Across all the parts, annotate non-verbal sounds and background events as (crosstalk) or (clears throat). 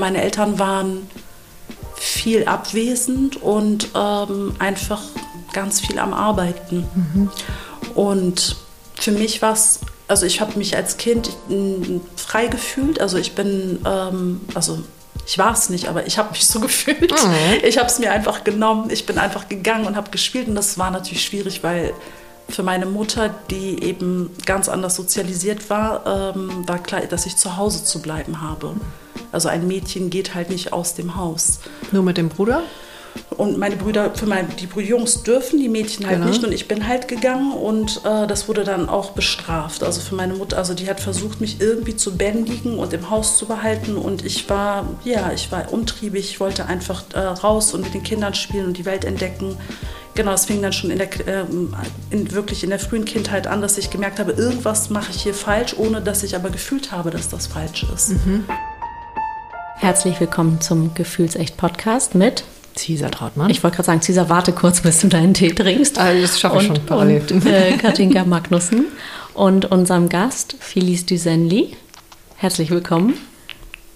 Meine Eltern waren viel abwesend und ähm, einfach ganz viel am Arbeiten. Mhm. Und für mich war es, also ich habe mich als Kind frei gefühlt. Also ich bin, ähm, also ich war es nicht, aber ich habe mich so (laughs) gefühlt. Mhm. Ich habe es mir einfach genommen. Ich bin einfach gegangen und habe gespielt. Und das war natürlich schwierig, weil für meine Mutter, die eben ganz anders sozialisiert war, ähm, war klar, dass ich zu Hause zu bleiben habe. Also ein Mädchen geht halt nicht aus dem Haus. Nur mit dem Bruder? Und meine Brüder, für meine, die Jungs dürfen, die Mädchen halt genau. nicht. Und ich bin halt gegangen und äh, das wurde dann auch bestraft. Also für meine Mutter, also die hat versucht, mich irgendwie zu bändigen und im Haus zu behalten. Und ich war, ja, ich war umtriebig. Ich wollte einfach äh, raus und mit den Kindern spielen und die Welt entdecken. Genau, es fing dann schon in der, äh, in, wirklich in der frühen Kindheit an, dass ich gemerkt habe, irgendwas mache ich hier falsch, ohne dass ich aber gefühlt habe, dass das falsch ist. Mhm. Herzlich willkommen zum Gefühlsecht Podcast mit Cesar Trautmann. Ich wollte gerade sagen, Cesar, warte kurz, bis du deinen Tee trinkst. Ah, das schaffe ich und, schon parallel. Und äh, Katinka Magnussen und unserem Gast Felice Dusenli. Herzlich willkommen.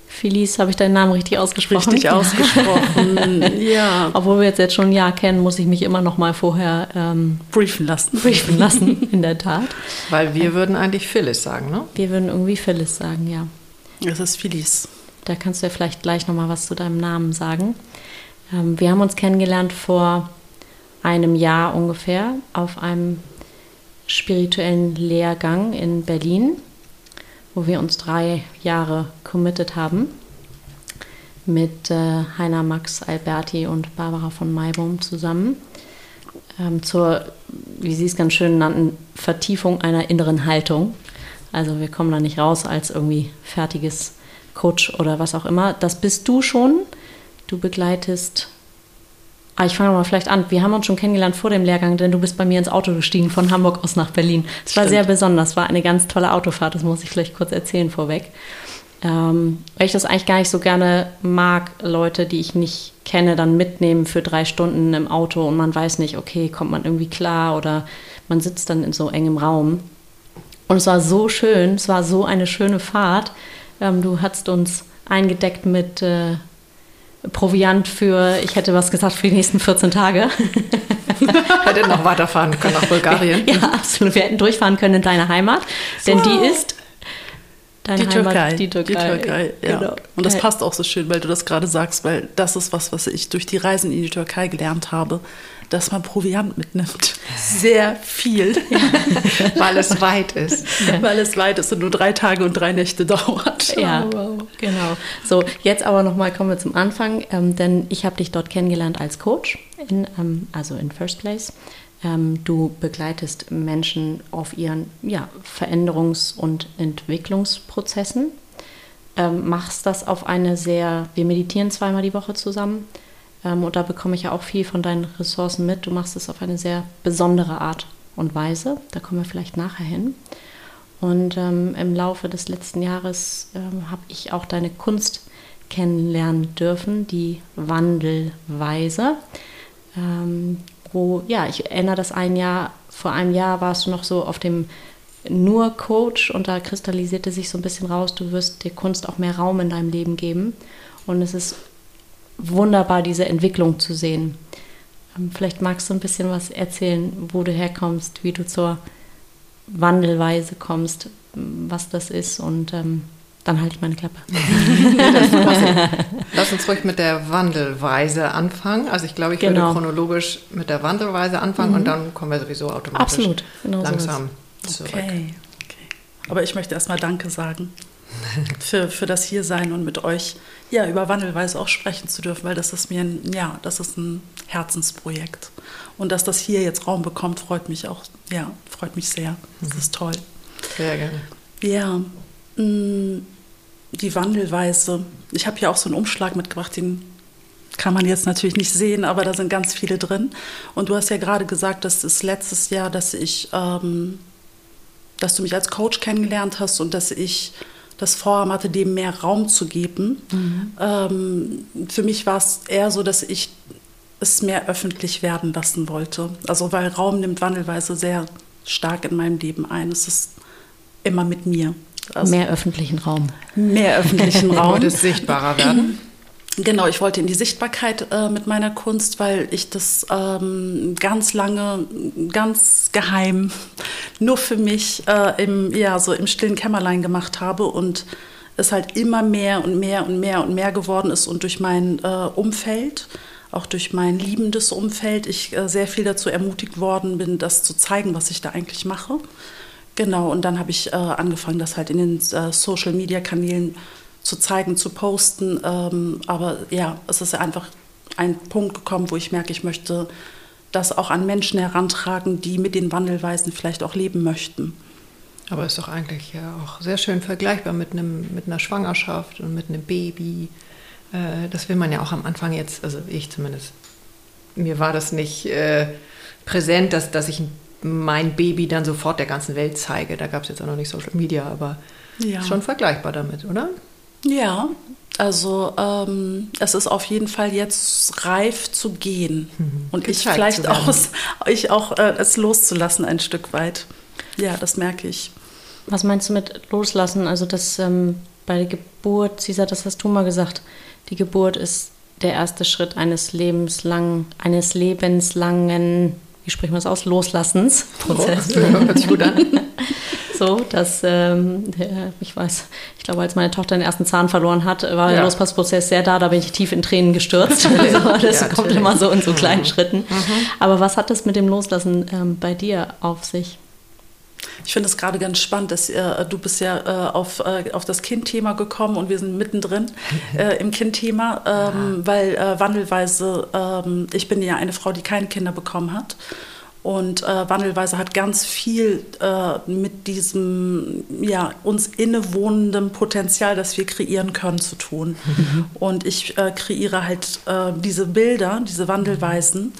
Felice, habe ich deinen Namen richtig ausgesprochen? Richtig ausgesprochen, (laughs) ja. Obwohl wir jetzt, jetzt schon ein Jahr kennen, muss ich mich immer noch mal vorher ähm, briefen lassen. Briefen lassen, in der Tat. Weil wir würden eigentlich Phyllis sagen, ne? Wir würden irgendwie Phyllis sagen, ja. Es ist Felice. Da kannst du ja vielleicht gleich noch mal was zu deinem Namen sagen. Ähm, wir haben uns kennengelernt vor einem Jahr ungefähr auf einem spirituellen Lehrgang in Berlin, wo wir uns drei Jahre committed haben mit äh, Heiner Max Alberti und Barbara von Maibum zusammen ähm, zur, wie Sie es ganz schön nannten, Vertiefung einer inneren Haltung. Also wir kommen da nicht raus als irgendwie fertiges Coach oder was auch immer. Das bist du schon. Du begleitest. Ah, ich fange mal vielleicht an. Wir haben uns schon kennengelernt vor dem Lehrgang, denn du bist bei mir ins Auto gestiegen von Hamburg aus nach Berlin. Es war sehr besonders, war eine ganz tolle Autofahrt, das muss ich vielleicht kurz erzählen vorweg. Ähm, weil ich das eigentlich gar nicht so gerne mag, Leute, die ich nicht kenne, dann mitnehmen für drei Stunden im Auto und man weiß nicht, okay, kommt man irgendwie klar oder man sitzt dann in so engem Raum. Und es war so schön, es war so eine schöne Fahrt. Ähm, du hast uns eingedeckt mit äh, Proviant für, ich hätte was gesagt, für die nächsten 14 Tage. (laughs) Hätte noch weiterfahren können nach Bulgarien. Ja, absolut. Wir hätten durchfahren können in deine Heimat, denn so. die ist Deine die Heimat, Türkei. Die Türkei. Die Türkei ja. Genau. Und das passt auch so schön, weil du das gerade sagst, weil das ist was, was ich durch die Reisen in die Türkei gelernt habe, dass man Proviant mitnimmt. Sehr viel. Ja. (laughs) weil es weit ist. Ja. Weil es weit ist und nur drei Tage und drei Nächte (laughs) dauert. Ja, oh, wow. genau. So, jetzt aber nochmal kommen wir zum Anfang, ähm, denn ich habe dich dort kennengelernt als Coach, in, ähm, also in First Place. Ähm, du begleitest Menschen auf ihren ja, Veränderungs- und Entwicklungsprozessen. Ähm, machst das auf eine sehr, wir meditieren zweimal die Woche zusammen und da bekomme ich ja auch viel von deinen Ressourcen mit. Du machst es auf eine sehr besondere Art und Weise. Da kommen wir vielleicht nachher hin. Und ähm, im Laufe des letzten Jahres ähm, habe ich auch deine Kunst kennenlernen dürfen, die Wandelweise. Ähm, wo, ja, ich erinnere das ein Jahr, vor einem Jahr warst du noch so auf dem nur Coach und da kristallisierte sich so ein bisschen raus, du wirst der Kunst auch mehr Raum in deinem Leben geben. Und es ist wunderbar, diese Entwicklung zu sehen. Ähm, vielleicht magst du ein bisschen was erzählen, wo du herkommst, wie du zur Wandelweise kommst, was das ist und ähm, dann halte ich meine Klappe. (laughs) (laughs) Lass uns ruhig mit der Wandelweise anfangen. Also ich glaube, ich genau. würde chronologisch mit der Wandelweise anfangen mhm. und dann kommen wir sowieso automatisch Absolut. Genau langsam so zurück. Okay. okay. Aber ich möchte erstmal Danke sagen (laughs) für, für das Hiersein und mit euch ja, über Wandelweise auch sprechen zu dürfen, weil das ist mir ein, ja, das ist ein Herzensprojekt. Und dass das hier jetzt Raum bekommt, freut mich auch, ja, freut mich sehr. Das mhm. ist toll. Sehr gerne. Ja, mh, mm, die Wandelweise. Ich habe hier auch so einen Umschlag mitgebracht, den kann man jetzt natürlich nicht sehen, aber da sind ganz viele drin. Und du hast ja gerade gesagt, dass es letztes Jahr, dass ich, ähm, dass du mich als Coach kennengelernt hast und dass ich das Vorhaben hatte, dem mehr Raum zu geben. Mhm. Ähm, für mich war es eher so, dass ich es mehr öffentlich werden lassen wollte. Also weil Raum nimmt wandelweise sehr stark in meinem Leben ein. Es ist immer mit mir. Also mehr öffentlichen Raum. Mehr öffentlichen (laughs) Raum. Und es sichtbarer werden. (clears throat) Genau, ich wollte in die Sichtbarkeit äh, mit meiner Kunst, weil ich das ähm, ganz lange, ganz geheim, (laughs) nur für mich äh, im, ja, so im stillen Kämmerlein gemacht habe und es halt immer mehr und mehr und mehr und mehr geworden ist und durch mein äh, Umfeld, auch durch mein liebendes Umfeld, ich äh, sehr viel dazu ermutigt worden bin, das zu zeigen, was ich da eigentlich mache. Genau, und dann habe ich äh, angefangen, das halt in den äh, Social-Media-Kanälen zu zeigen, zu posten. Ähm, aber ja, es ist einfach ein Punkt gekommen, wo ich merke, ich möchte das auch an Menschen herantragen, die mit den Wandelweisen vielleicht auch leben möchten. Aber ist doch eigentlich ja auch sehr schön vergleichbar mit, einem, mit einer Schwangerschaft und mit einem Baby. Äh, das will man ja auch am Anfang jetzt, also ich zumindest, mir war das nicht äh, präsent, dass, dass ich mein Baby dann sofort der ganzen Welt zeige. Da gab es jetzt auch noch nicht Social Media, aber ja. schon vergleichbar damit, oder? Ja, also ähm, es ist auf jeden Fall jetzt reif zu gehen mhm. und ich vielleicht auch, (laughs) ich auch äh, es loszulassen ein Stück weit. Ja, das merke ich. Was meinst du mit loslassen? Also das ähm, bei der Geburt, Cesar, das hast du mal gesagt, die Geburt ist der erste Schritt eines lebenslangen, eines lebenslangen, wie spricht man das aus, Loslassens Prozess. Oh, (laughs) hört sich gut an. (laughs) so, dass ähm, ich weiß, ich glaube, als meine Tochter den ersten Zahn verloren hat, war ja. der Lospassprozess sehr da, da bin ich tief in Tränen gestürzt. (laughs) also, das ja, kommt immer so in so kleinen mhm. Schritten. Mhm. Aber was hat das mit dem Loslassen ähm, bei dir auf sich? Ich finde es gerade ganz spannend, dass äh, du bist ja äh, auf, äh, auf das Kindthema gekommen und wir sind mittendrin (laughs) äh, im Kindthema, ähm, ja. weil äh, wandelweise, ähm, ich bin ja eine Frau, die keine Kinder bekommen hat. Und äh, Wandelweise hat ganz viel äh, mit diesem ja, uns innewohnenden Potenzial, das wir kreieren können, zu tun. Mhm. Und ich äh, kreiere halt äh, diese Bilder, diese Wandelweisen.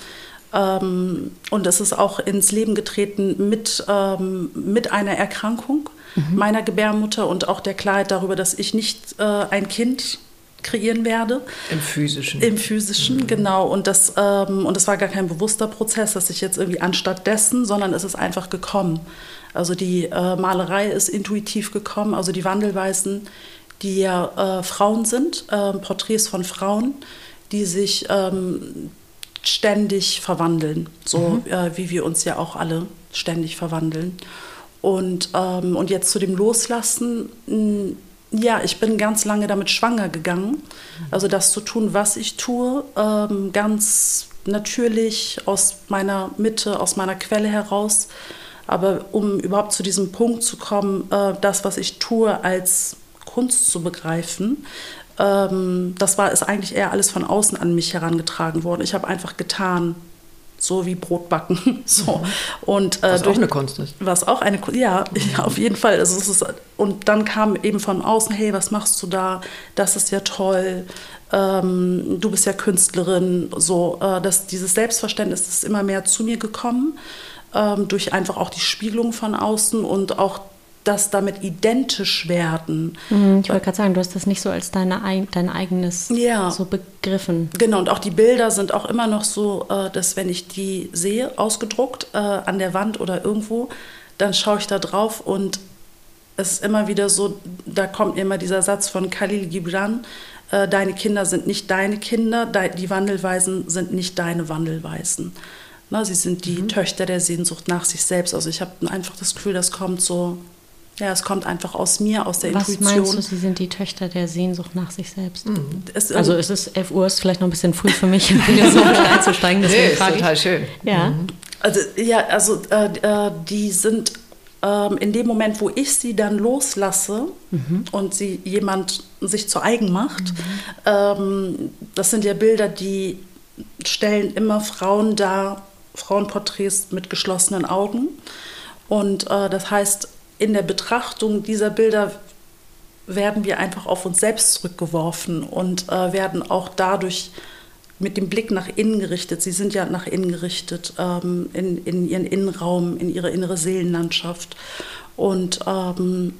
Ähm, und es ist auch ins Leben getreten mit, ähm, mit einer Erkrankung mhm. meiner Gebärmutter und auch der Klarheit darüber, dass ich nicht äh, ein Kind kreieren werde. Im physischen. Im physischen, mhm. genau. Und das, ähm, und das war gar kein bewusster Prozess, dass ich jetzt irgendwie anstatt dessen, sondern es ist einfach gekommen. Also die äh, Malerei ist intuitiv gekommen, also die Wandelweisen, die ja äh, Frauen sind, äh, Porträts von Frauen, die sich ähm, ständig verwandeln, so mhm. Äh, wie wir uns ja auch alle ständig verwandeln. Und, ähm, und jetzt zu dem Loslassen, ja, ich bin ganz lange damit schwanger gegangen. Also das zu tun, was ich tue, ähm, ganz natürlich aus meiner Mitte, aus meiner Quelle heraus. Aber um überhaupt zu diesem Punkt zu kommen, äh, das, was ich tue, als Kunst zu begreifen, ähm, das war ist eigentlich eher alles von außen an mich herangetragen worden. Ich habe einfach getan, so wie Brotbacken. (laughs) so. Und, äh, was durch, auch eine Kunst ist. Was auch eine Kunst, ja, (laughs) ja, auf jeden Fall. Also es ist, und dann kam eben von außen, hey, was machst du da? Das ist ja toll. Ähm, du bist ja Künstlerin. So, äh, das, dieses Selbstverständnis ist immer mehr zu mir gekommen. Ähm, durch einfach auch die Spiegelung von außen und auch das damit identisch werden. Mhm, ich wollte gerade sagen, du hast das nicht so als deine, dein eigenes ja. so begriffen. Genau, und auch die Bilder sind auch immer noch so, äh, dass wenn ich die sehe, ausgedruckt äh, an der Wand oder irgendwo, dann schaue ich da drauf und es ist immer wieder so, da kommt immer dieser Satz von Khalil Gibran, äh, deine Kinder sind nicht deine Kinder, die Wandelweisen sind nicht deine Wandelweisen. sie sind die mhm. Töchter der Sehnsucht nach sich selbst. Also ich habe einfach das Gefühl, das kommt so ja, es kommt einfach aus mir, aus der Was Intuition. Was meinst du, Sie sind die Töchter der Sehnsucht nach sich selbst? Mhm. Es, also es ist 11 Uhr, ist vielleicht noch ein bisschen früh für mich, (laughs) philosophisch einzusteigen. Deswegen nee, ist total schön. Ja. Mhm. Also, ja, also äh, äh die sind ähm, in dem Moment, wo ich sie dann loslasse mhm. und sie jemand sich zu eigen macht, mhm. ähm, das sind ja Bilder, die stellen immer Frauen dar, Frauenporträts mit geschlossenen Augen. Und äh, das heißt, in der Betrachtung dieser Bilder werden wir einfach auf uns selbst zurückgeworfen und äh, werden auch dadurch mit dem Blick nach innen gerichtet. Sie sind ja nach innen gerichtet, ähm, in, in ihren Innenraum, in ihre innere Seelenlandschaft. Und ähm,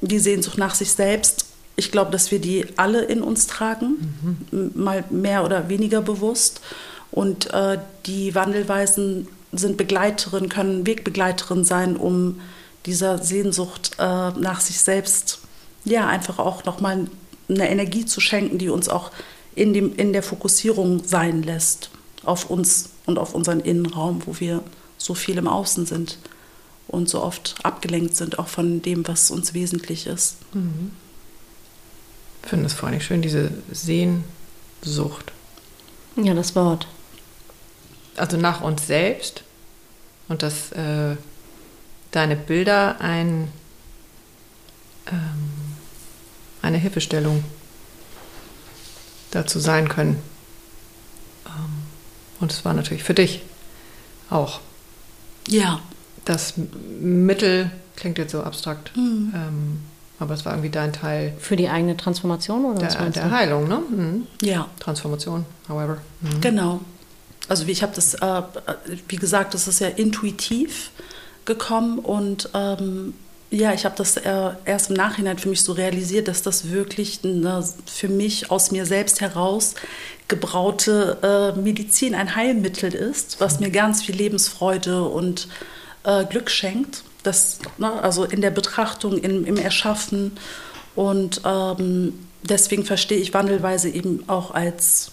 die Sehnsucht nach sich selbst, ich glaube, dass wir die alle in uns tragen, mhm. mal mehr oder weniger bewusst. Und äh, die Wandelweisen sind Begleiterinnen, können Wegbegleiterinnen sein, um dieser Sehnsucht äh, nach sich selbst, ja, einfach auch nochmal eine Energie zu schenken, die uns auch in, dem, in der Fokussierung sein lässt auf uns und auf unseren Innenraum, wo wir so viel im Außen sind und so oft abgelenkt sind, auch von dem, was uns wesentlich ist. Mhm. Ich finde es vor allem schön, diese Sehnsucht. Ja, das Wort. Also nach uns selbst und dass äh, deine Bilder ein, ähm, eine Hilfestellung dazu sein können. Ähm, und es war natürlich für dich auch. Ja. Das Mittel klingt jetzt so abstrakt, mhm. ähm, aber es war irgendwie dein Teil. Für die eigene Transformation oder der, der Heilung, ne? Mhm. Ja. Transformation, however. Mhm. Genau. Also wie ich habe das, äh, wie gesagt, das ist ja intuitiv gekommen und ähm, ja, ich habe das erst im Nachhinein für mich so realisiert, dass das wirklich eine, für mich aus mir selbst heraus gebraute äh, Medizin, ein Heilmittel ist, was mir ganz viel Lebensfreude und äh, Glück schenkt. Das, ne, also in der Betrachtung, in, im Erschaffen. Und ähm, deswegen verstehe ich Wandelweise eben auch als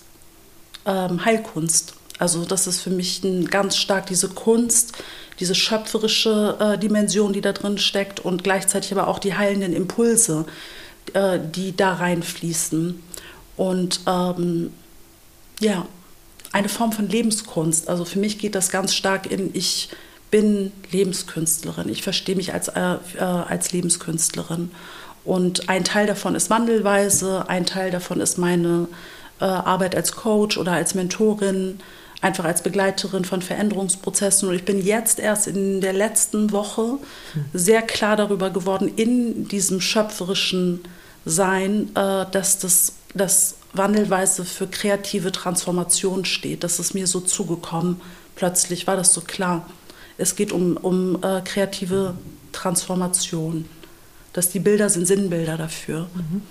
ähm, Heilkunst. Also das ist für mich ein, ganz stark diese Kunst, diese schöpferische äh, Dimension, die da drin steckt und gleichzeitig aber auch die heilenden Impulse, äh, die da reinfließen. Und ähm, ja, eine Form von Lebenskunst. Also für mich geht das ganz stark in, ich bin Lebenskünstlerin. Ich verstehe mich als, äh, äh als Lebenskünstlerin. Und ein Teil davon ist Wandelweise, ein Teil davon ist meine äh, Arbeit als Coach oder als Mentorin einfach als Begleiterin von Veränderungsprozessen. Und ich bin jetzt erst in der letzten Woche sehr klar darüber geworden, in diesem schöpferischen Sein, äh, dass das dass Wandelweise für kreative Transformation steht. Das ist mir so zugekommen. Plötzlich war das so klar. Es geht um, um äh, kreative Transformation. Dass die Bilder sind Sinnbilder dafür. Mhm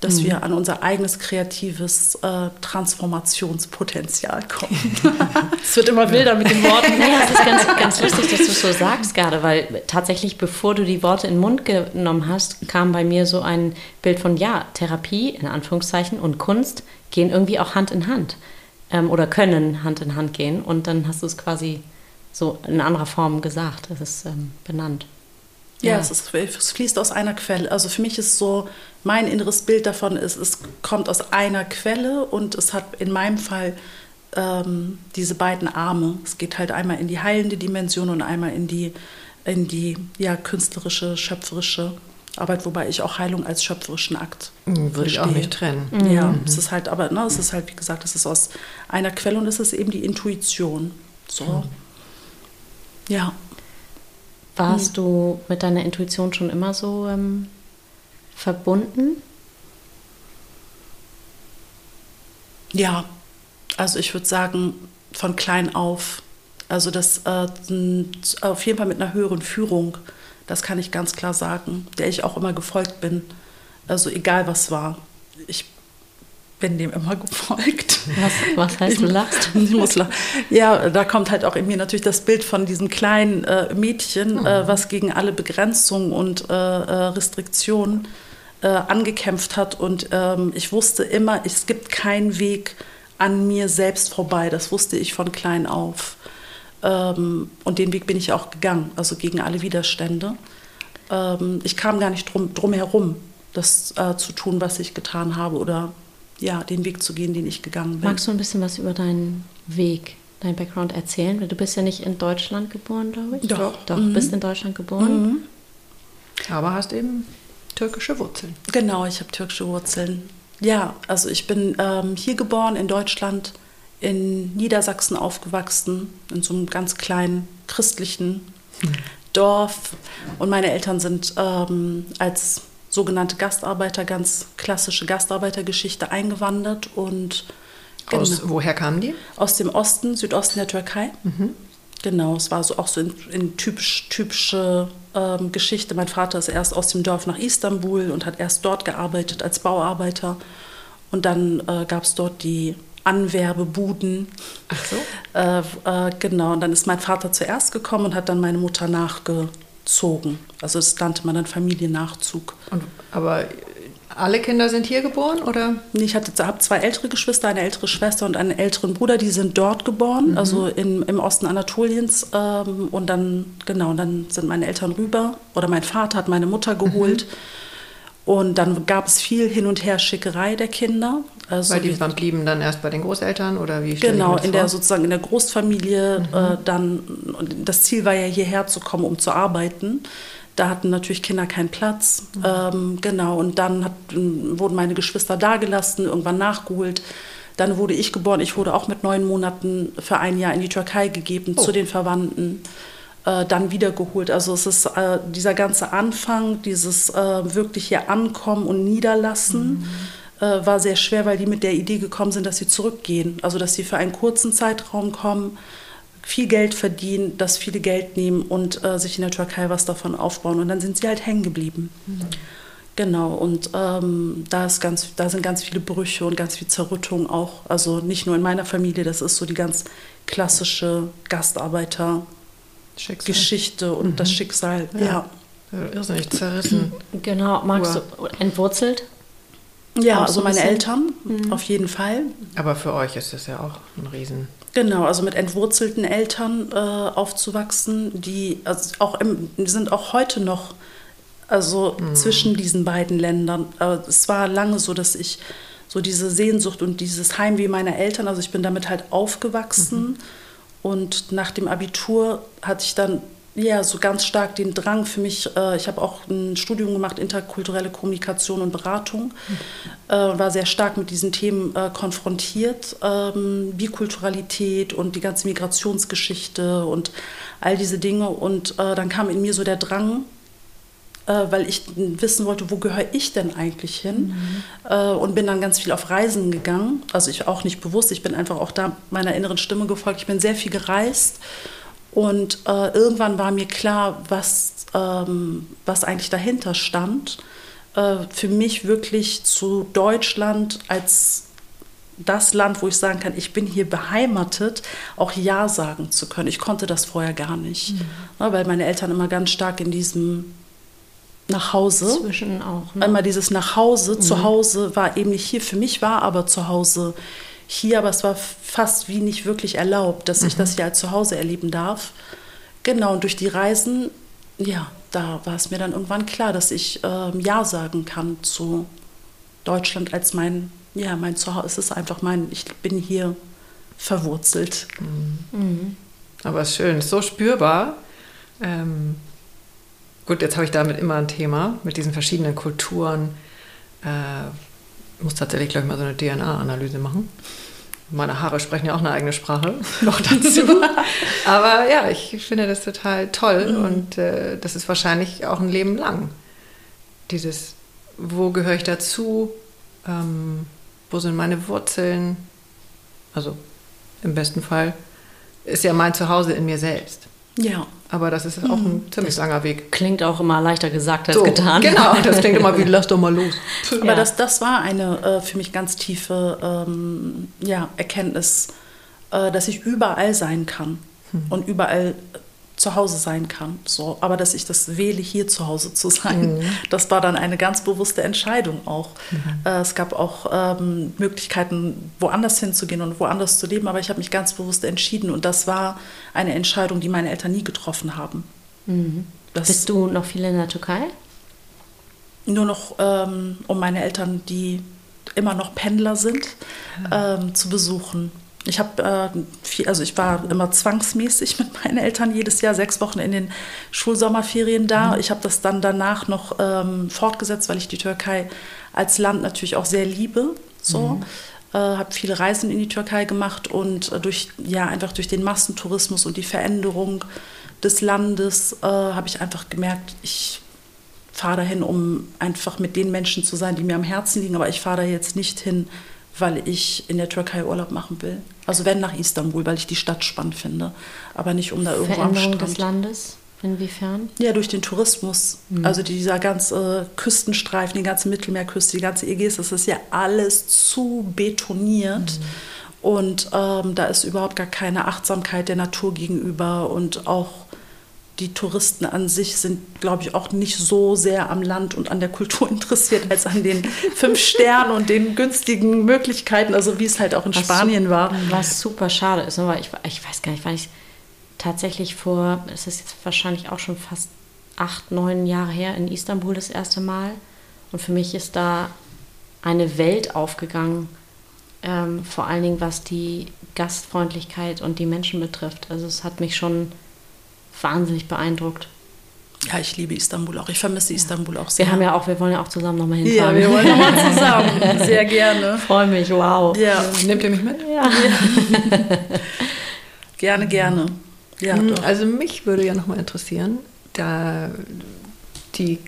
dass mhm. wir an unser eigenes kreatives äh, Transformationspotenzial kommen. (laughs) es wird immer wilder mit den Worten. (laughs) Ja, es ist ganz, ganz lustig, dass du es so sagst gerade, weil tatsächlich, bevor du die Worte in den Mund genommen hast, kam bei mir so ein Bild von, ja, Therapie in Anführungszeichen und Kunst gehen irgendwie auch Hand in Hand ähm, oder können Hand in Hand gehen. Und dann hast du es quasi so in anderer Form gesagt, es ist ähm, benannt. Ja, ja. Es, ist, es, fließt aus einer Quelle. Also für mich ist so, mein inneres Bild davon ist, es kommt aus einer Quelle und es hat in meinem Fall ähm, diese beiden Arme. Es geht halt einmal in die heilende Dimension und einmal in die, in die ja, künstlerische, schöpferische Arbeit, wobei ich auch Heilung als schöpferischen Akt mhm, würde ich auch nicht trennen. Ja, mhm. es ist halt, aber ne, es ist halt, wie gesagt, es ist aus einer Quelle und es ist eben die Intuition. So. Mhm. Ja. Warst hm. du mit deiner Intuition schon immer so ähm, verbunden? Ja, also ich würde sagen, von klein auf. Also das äh, auf jeden Fall mit einer höheren Führung, das kann ich ganz klar sagen, der ich auch immer gefolgt bin. Also egal was war. Ich bin dem immer (laughs) gefolgt. Was, was heißt, ich, du lachst? (laughs) Ich muss lachen. Ja, da kommt halt auch in mir natürlich das Bild von diesem kleinen äh, Mädchen, mhm. äh, was gegen alle Begrenzungen und äh, äh Restriktionen äh, angekämpft hat. Und ähm, ich wusste immer, es gibt keinen Weg an mir selbst vorbei. Das wusste ich von klein auf. Ähm, und den Weg bin ich auch gegangen, also gegen alle Widerstände. Ähm, ich kam gar nicht drum, drum herum, das äh, zu tun, was ich getan habe oder ja, den Weg zu gehen, den ich gegangen bin. Magst du ein bisschen was über deinen Weg, deinen Background erzählen? Du bist ja nicht in Deutschland geboren, glaube ich. Doch. Doch, mhm. bist in Deutschland geboren. Mhm. Aber hast eben türkische Wurzeln. Genau, ich habe türkische Wurzeln. Ja, also ich bin ähm, hier geboren in Deutschland, in Niedersachsen aufgewachsen, in so einem ganz kleinen christlichen mhm. Dorf. Und meine Eltern sind ähm, als sogenannte Gastarbeiter, ganz klassische Gastarbeitergeschichte eingewandert und aus, genau, woher kamen die? Aus dem Osten, Südosten der Türkei. Mhm. Genau, es war so auch so in, in typisch, typische ähm, Geschichte. Mein Vater ist erst aus dem Dorf nach Istanbul und hat erst dort gearbeitet als Bauarbeiter. Und dann äh, gab es dort die Anwerbebuden. Ach so. Äh, äh, genau, und dann ist mein Vater zuerst gekommen und hat dann meine Mutter nachgezogen zogen. Also das nannte man dann Familiennachzug. Und, aber alle Kinder sind hier geboren oder? Nee, ich hatte, habe zwei ältere Geschwister, eine ältere Schwester und einen älteren Bruder, die sind dort geboren, mhm. also in, im Osten Anatoliens. Ähm, und dann, genau, dann sind meine Eltern rüber oder mein Vater hat meine Mutter geholt. Mhm. Und dann gab es viel Hin- und Her-Schickerei der Kinder. Also Weil die blieben dann erst bei den Großeltern oder wie? Genau, in der sozusagen in der Großfamilie. Mhm. Äh, dann das Ziel war ja hierher zu kommen, um zu arbeiten. Da hatten natürlich Kinder keinen Platz. Mhm. Ähm, genau, und dann hat, wurden meine Geschwister dagelassen, irgendwann nachgeholt. Dann wurde ich geboren. Ich wurde auch mit neun Monaten für ein Jahr in die Türkei gegeben oh. zu den Verwandten. Äh, dann wiedergeholt. Also es ist äh, dieser ganze Anfang, dieses äh, wirklich hier ankommen und niederlassen. Mhm. Äh, war sehr schwer, weil die mit der Idee gekommen sind, dass sie zurückgehen. Also dass sie für einen kurzen Zeitraum kommen, viel Geld verdienen, das viele Geld nehmen und äh, sich in der Türkei was davon aufbauen. Und dann sind sie halt hängen geblieben. Mhm. Genau, und ähm, da, ist ganz, da sind ganz viele Brüche und ganz viel Zerrüttung auch. Also nicht nur in meiner Familie, das ist so die ganz klassische Gastarbeiter-Geschichte und mhm. das Schicksal. Ja. ja. Irrsinnig zerrissen. Genau, magst du entwurzelt? Ja, also meine Eltern, mhm. auf jeden Fall. Aber für euch ist das ja auch ein Riesen. Genau, also mit entwurzelten Eltern äh, aufzuwachsen, die also auch im, sind auch heute noch also mhm. zwischen diesen beiden Ländern. Äh, es war lange so, dass ich so diese Sehnsucht und dieses Heimweh meiner Eltern, also ich bin damit halt aufgewachsen. Mhm. Und nach dem Abitur hatte ich dann ja, so ganz stark den Drang für mich. Äh, ich habe auch ein Studium gemacht, interkulturelle Kommunikation und Beratung, äh, war sehr stark mit diesen Themen äh, konfrontiert. Ähm, Bikulturalität und die ganze Migrationsgeschichte und all diese Dinge. Und äh, dann kam in mir so der Drang, äh, weil ich wissen wollte, wo gehöre ich denn eigentlich hin? Mhm. Äh, und bin dann ganz viel auf Reisen gegangen. Also ich auch nicht bewusst, ich bin einfach auch da meiner inneren Stimme gefolgt. Ich bin sehr viel gereist und äh, irgendwann war mir klar, was, ähm, was eigentlich dahinter stand. Äh, für mich wirklich zu Deutschland als das Land, wo ich sagen kann, ich bin hier beheimatet, auch Ja sagen zu können. Ich konnte das vorher gar nicht, mhm. ne, weil meine Eltern immer ganz stark in diesem nach Hause. Zwischen auch. Ne? Einmal dieses nach Hause, mhm. zu Hause war eben nicht hier. Für mich war aber zu Hause hier, aber es war fast wie nicht wirklich erlaubt, dass mhm. ich das hier als zu Hause erleben darf. Genau, und durch die Reisen, ja, da war es mir dann irgendwann klar, dass ich äh, Ja sagen kann zu Deutschland als mein, ja, mein Zuhause. Es ist einfach mein, ich bin hier verwurzelt. Mhm. Mhm. Aber es ist schön, es ist so spürbar. Ähm, gut, jetzt habe ich damit immer ein Thema mit diesen verschiedenen Kulturen. Äh, muss tatsächlich, glaube ich, mal so eine DNA-Analyse machen. Meine Haare sprechen ja auch eine eigene Sprache (laughs) noch dazu. (laughs) Aber ja, ich finde das total toll mhm. und äh, das ist wahrscheinlich auch ein Leben lang. Dieses, wo gehöre ich dazu? Ähm, wo sind meine Wurzeln? Also im besten Fall ist ja mein Zuhause in mir selbst. Ja. Aber das ist auch ein hm. ziemlich das langer Weg. Klingt auch immer leichter gesagt als so, getan. Genau, das klingt immer wie, (laughs) lass doch mal los. Aber ja. das, das war eine äh, für mich ganz tiefe ähm, ja, Erkenntnis, äh, dass ich überall sein kann hm. und überall zu Hause sein kann. So. Aber dass ich das wähle, hier zu Hause zu sein, mhm. das war dann eine ganz bewusste Entscheidung auch. Mhm. Äh, es gab auch ähm, Möglichkeiten, woanders hinzugehen und woanders zu leben, aber ich habe mich ganz bewusst entschieden und das war eine Entscheidung, die meine Eltern nie getroffen haben. Mhm. Bist du noch viel in der Türkei? Nur noch, ähm, um meine Eltern, die immer noch Pendler sind, ähm, zu besuchen. Ich habe äh, viel, also ich war immer zwangsmäßig mit meinen Eltern jedes Jahr sechs Wochen in den Schulsommerferien da. Mhm. Ich habe das dann danach noch ähm, fortgesetzt, weil ich die Türkei als Land natürlich auch sehr liebe. So. Mhm. Äh, habe viele Reisen in die Türkei gemacht und äh, durch ja einfach durch den Massentourismus und die Veränderung des Landes äh, habe ich einfach gemerkt, ich fahre dahin, um einfach mit den Menschen zu sein, die mir am Herzen liegen, aber ich fahre da jetzt nicht hin, weil ich in der Türkei Urlaub machen will. Also wenn nach Istanbul, weil ich die Stadt spannend finde, aber nicht um da irgendwo Veränderung am Strand. des Landes? Inwiefern? Ja, durch den Tourismus. Mhm. Also dieser ganze Küstenstreifen, die ganze Mittelmeerküste, die ganze Ägäis, das ist ja alles zu betoniert. Mhm. Und ähm, da ist überhaupt gar keine Achtsamkeit der Natur gegenüber und auch die Touristen an sich sind, glaube ich, auch nicht so sehr am Land und an der Kultur (laughs) interessiert als an den fünf Sternen und den günstigen Möglichkeiten, also wie es halt auch in was Spanien war. Was super schade ist, aber ich, ich weiß gar nicht, weil ich tatsächlich vor, es ist jetzt wahrscheinlich auch schon fast acht, neun Jahre her in Istanbul das erste Mal. Und für mich ist da eine Welt aufgegangen, ähm, vor allen Dingen was die Gastfreundlichkeit und die Menschen betrifft. Also es hat mich schon wahnsinnig beeindruckt. Ja, ich liebe Istanbul auch. Ich vermisse ja. Istanbul auch sehr. Wir haben ja auch, wir wollen ja auch zusammen nochmal hinfahren. Ja, wir wollen nochmal (laughs) zusammen. Sehr gerne. Freue mich, wow. Ja. Nehmt ihr mich mit? Ja. (laughs) gerne, gerne. Ja, hm, also mich würde ja nochmal interessieren, da die,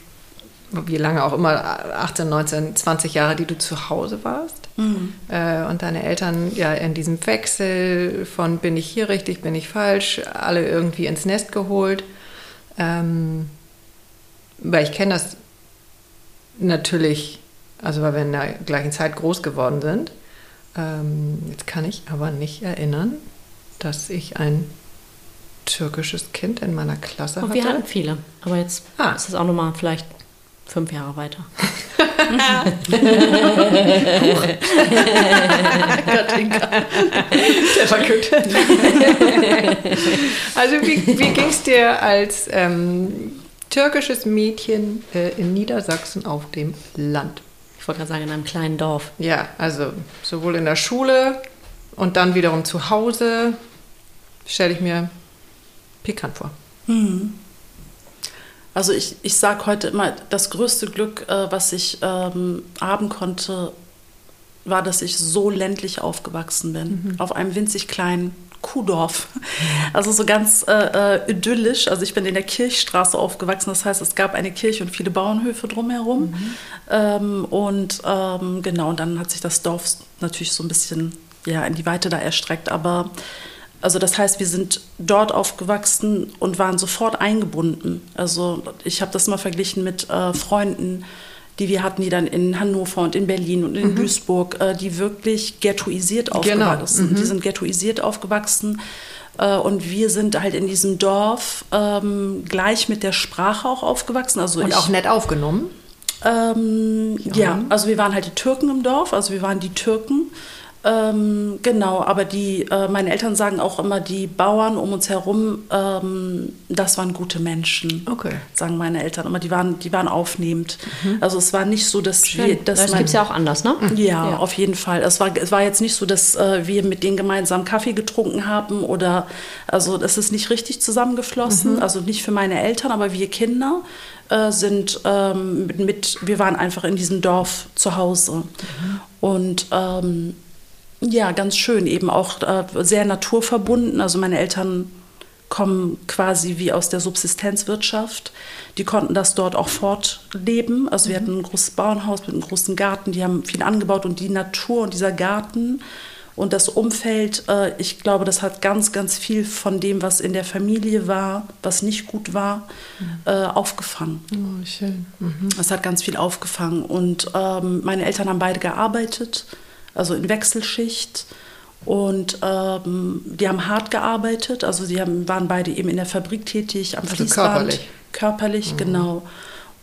wie lange auch immer, 18, 19, 20 Jahre, die du zu Hause warst mhm. äh, und deine Eltern ja in diesem Wechsel von bin ich hier richtig, bin ich falsch, alle irgendwie ins Nest geholt. Ähm, weil ich kenne das natürlich, also weil wir in der gleichen Zeit groß geworden sind. Ähm, jetzt kann ich aber nicht erinnern, dass ich ein türkisches Kind in meiner Klasse hatte. Wir hatten viele, aber jetzt ah. ist es auch nochmal vielleicht fünf Jahre weiter. (laughs) Der war gut. also wie, wie ging es dir als ähm, türkisches Mädchen äh, in Niedersachsen auf dem Land? Ich wollte gerade sagen, in einem kleinen Dorf. Ja, also sowohl in der Schule und dann wiederum zu Hause. Stelle ich mir pikant vor. Hm. Also ich, ich sage heute immer, das größte Glück, äh, was ich ähm, haben konnte, war, dass ich so ländlich aufgewachsen bin. Mhm. Auf einem winzig kleinen Kuhdorf. (laughs) Also so ganz äh, äh, idyllisch. Also ich bin in der Kirchstraße aufgewachsen. Das heißt, es gab eine Kirche und viele Bauernhöfe drumherum. Mhm. Ähm, und ähm, genau, und dann hat sich das Dorf natürlich so ein bisschen ja, in die Weite da erstreckt. Aber also das heißt, wir sind dort aufgewachsen und waren sofort eingebunden. Also ich habe das mal verglichen mit äh, Freunden, die wir hatten, die dann in Hannover und in Berlin und in mhm. Duisburg, äh, die wirklich ghettoisiert genau. aufgewachsen sind. Mhm. Die sind ghettoisiert aufgewachsen. Äh, und wir sind halt in diesem Dorf ähm, gleich mit der Sprache auch aufgewachsen. Also und ich, auch nett aufgenommen? Ähm, ja. ja, also wir waren halt die Türken im Dorf, also wir waren die Türken. Ähm, genau, aber die, äh, meine Eltern sagen auch immer, die Bauern um uns herum, ähm, das waren gute Menschen. Okay. Sagen meine Eltern immer, die waren, die waren aufnehmend. Mhm. Also es war nicht so, dass Schön. wir. Dass das gibt es ja auch anders, ne? Ja, ja, auf jeden Fall. Es war, es war jetzt nicht so, dass äh, wir mit denen gemeinsam Kaffee getrunken haben oder, also das ist nicht richtig zusammengeflossen. Mhm. Also nicht für meine Eltern, aber wir Kinder äh, sind ähm, mit, mit, wir waren einfach in diesem Dorf zu Hause. Mhm. Und ähm, ja, ganz schön, eben auch äh, sehr naturverbunden. Also meine Eltern kommen quasi wie aus der Subsistenzwirtschaft. Die konnten das dort auch fortleben. Also wir mhm. hatten ein großes Bauernhaus mit einem großen Garten, die haben viel angebaut und die Natur und dieser Garten und das Umfeld, äh, ich glaube, das hat ganz, ganz viel von dem, was in der Familie war, was nicht gut war, mhm. äh, aufgefangen. Oh, schön. Mhm. Das hat ganz viel aufgefangen. Und ähm, meine Eltern haben beide gearbeitet also in Wechselschicht. Und ähm, die haben hart gearbeitet, also sie haben, waren beide eben in der Fabrik tätig, am also Fließband. Körperlich, körperlich mhm. genau.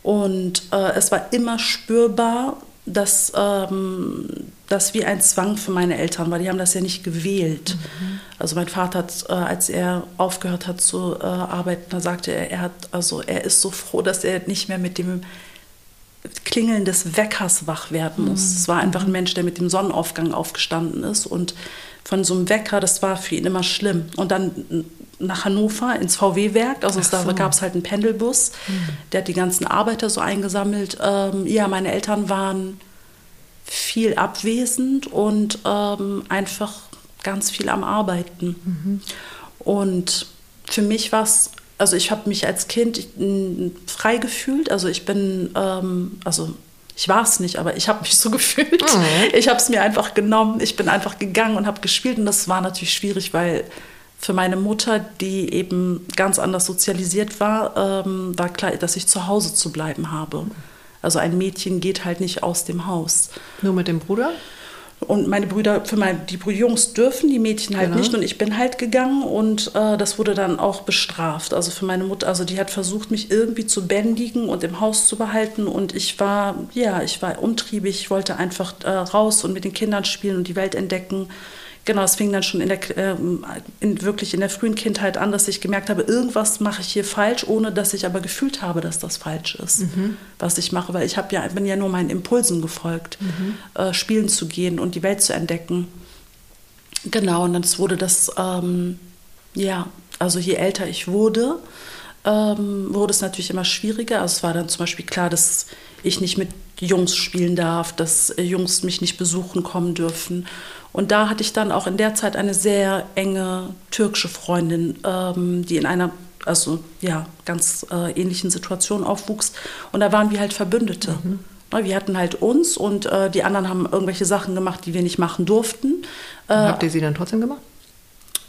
Und äh, es war immer spürbar, dass ähm, das wie ein Zwang für meine Eltern war. Die haben das ja nicht gewählt. Mhm. Also mein Vater hat, äh, als er aufgehört hat zu äh, arbeiten, da sagte er, er hat, also er ist so froh, dass er nicht mehr mit dem Klingeln des Weckers wach werden muss. Mhm. Es war einfach ein Mensch, der mit dem Sonnenaufgang aufgestanden ist und von so einem Wecker, das war für ihn immer schlimm. Und dann nach Hannover ins VW-Werk, also so. da gab es halt einen Pendelbus, mhm. der hat die ganzen Arbeiter so eingesammelt. Ähm, ja, meine Eltern waren viel abwesend und ähm, einfach ganz viel am Arbeiten. Mhm. Und für mich war es also ich habe mich als Kind frei gefühlt. Also ich bin, ähm, also ich war es nicht, aber ich habe mich so (laughs) gefühlt. Mhm. Ich habe es mir einfach genommen. Ich bin einfach gegangen und habe gespielt. Und das war natürlich schwierig, weil für meine Mutter, die eben ganz anders sozialisiert war, ähm, war klar, dass ich zu Hause zu bleiben habe. Also ein Mädchen geht halt nicht aus dem Haus. Nur mit dem Bruder? Und meine Brüder, für meine, die Jungs dürfen, die Mädchen halt Genau. nicht. Und ich bin halt gegangen und äh, das wurde dann auch bestraft. Also für meine Mutter, also die hat versucht, mich irgendwie zu bändigen und im Haus zu behalten. Und ich war, ja, ich war umtriebig, ich wollte einfach äh, raus und mit den Kindern spielen und die Welt entdecken. Genau, es fing dann schon in der, ähm, in, wirklich in der frühen Kindheit an, dass ich gemerkt habe, irgendwas mache ich hier falsch, ohne dass ich aber gefühlt habe, dass das falsch ist, was ich mache. Weil ich habe ja, bin ja nur meinen Impulsen gefolgt, äh, spielen zu gehen und die Welt zu entdecken. Genau, und dann wurde das, ähm, ja, also je älter ich wurde, ähm, wurde es natürlich immer schwieriger. Also es war dann zum Beispiel klar, dass ich nicht mit Jungs spielen darf, dass äh, Jungs mich nicht besuchen kommen dürfen. Und da hatte ich dann auch in der Zeit eine sehr enge türkische Freundin, ähm, die in einer also ja ganz äh, ähnlichen Situation aufwuchs. Und da waren wir halt Verbündete. Ne, Wir hatten halt uns und äh, die anderen haben irgendwelche Sachen gemacht, die wir nicht machen durften. Äh, Habt ihr sie dann trotzdem gemacht?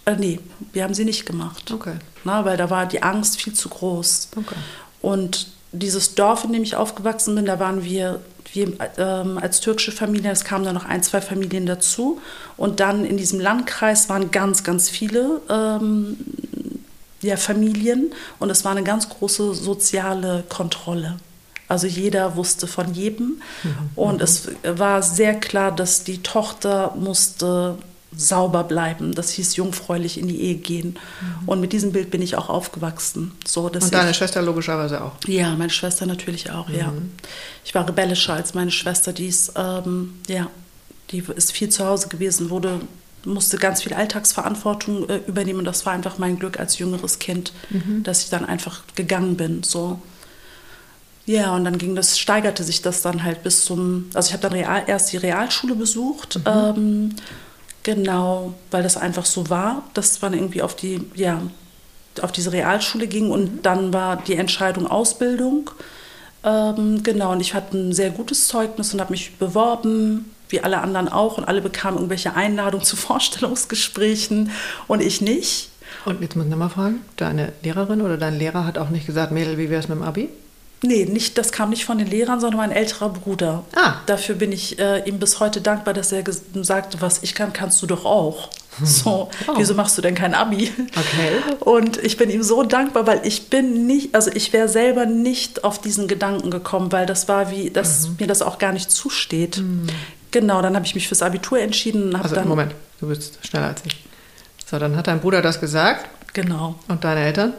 äh, nee, wir haben sie nicht gemacht. Okay. Na, weil da war die Angst viel zu groß. Okay. Und dieses Dorf, in dem ich aufgewachsen bin, da waren wir, wir ähm, als türkische Familie, es kamen dann noch ein, zwei Familien dazu. Und dann in diesem Landkreis waren ganz, ganz viele ähm, ja, Familien und es war eine ganz große soziale Kontrolle. Also jeder wusste von jedem. Und es war sehr klar, dass die Tochter musste sauber bleiben. Das hieß jungfräulich in die Ehe gehen. Und mit diesem Bild bin ich auch aufgewachsen. So, dass Und deine ich, Schwester logischerweise auch. ja, meine Schwester natürlich auch, ja. Ich war rebellischer als meine Schwester, die ist, ähm, ja, die ist viel zu Hause gewesen, wurde, musste ganz viel Alltagsverantwortung äh, übernehmen. Und das war einfach mein Glück als jüngeres Kind, dass ich dann einfach gegangen bin. So. Ja, und dann ging das, steigerte sich das dann halt bis zum, also ich habe dann real, erst die Realschule besucht, ähm, genau, weil das einfach so war, dass man irgendwie auf die, ja, auf diese Realschule ging und dann war die Entscheidung Ausbildung. Ähm, genau, und ich hatte ein sehr gutes Zeugnis und habe mich beworben, wie alle anderen auch, und alle bekamen irgendwelche Einladungen zu (laughs) Vorstellungsgesprächen und ich nicht. Und jetzt muss ich nochmal fragen, deine Lehrerin oder dein Lehrer hat auch nicht gesagt, Mädel, wie wär's mit dem Abi? Nee, nicht, das kam nicht von den Lehrern, sondern mein älterer Bruder. Ah. Dafür bin ich äh, ihm bis heute dankbar, dass er sagte, was ich kann, kannst du doch auch. So, Oh. wieso machst du denn kein Abi? Okay. Und ich bin ihm so dankbar, weil ich bin nicht, also ich wäre selber nicht auf diesen Gedanken gekommen, weil das war wie, dass mir das auch gar nicht zusteht. Genau, dann habe ich mich fürs Abitur entschieden und habe Also dann. Moment, du bist schneller als ich. So, dann hat dein Bruder das gesagt Genau. und deine Eltern?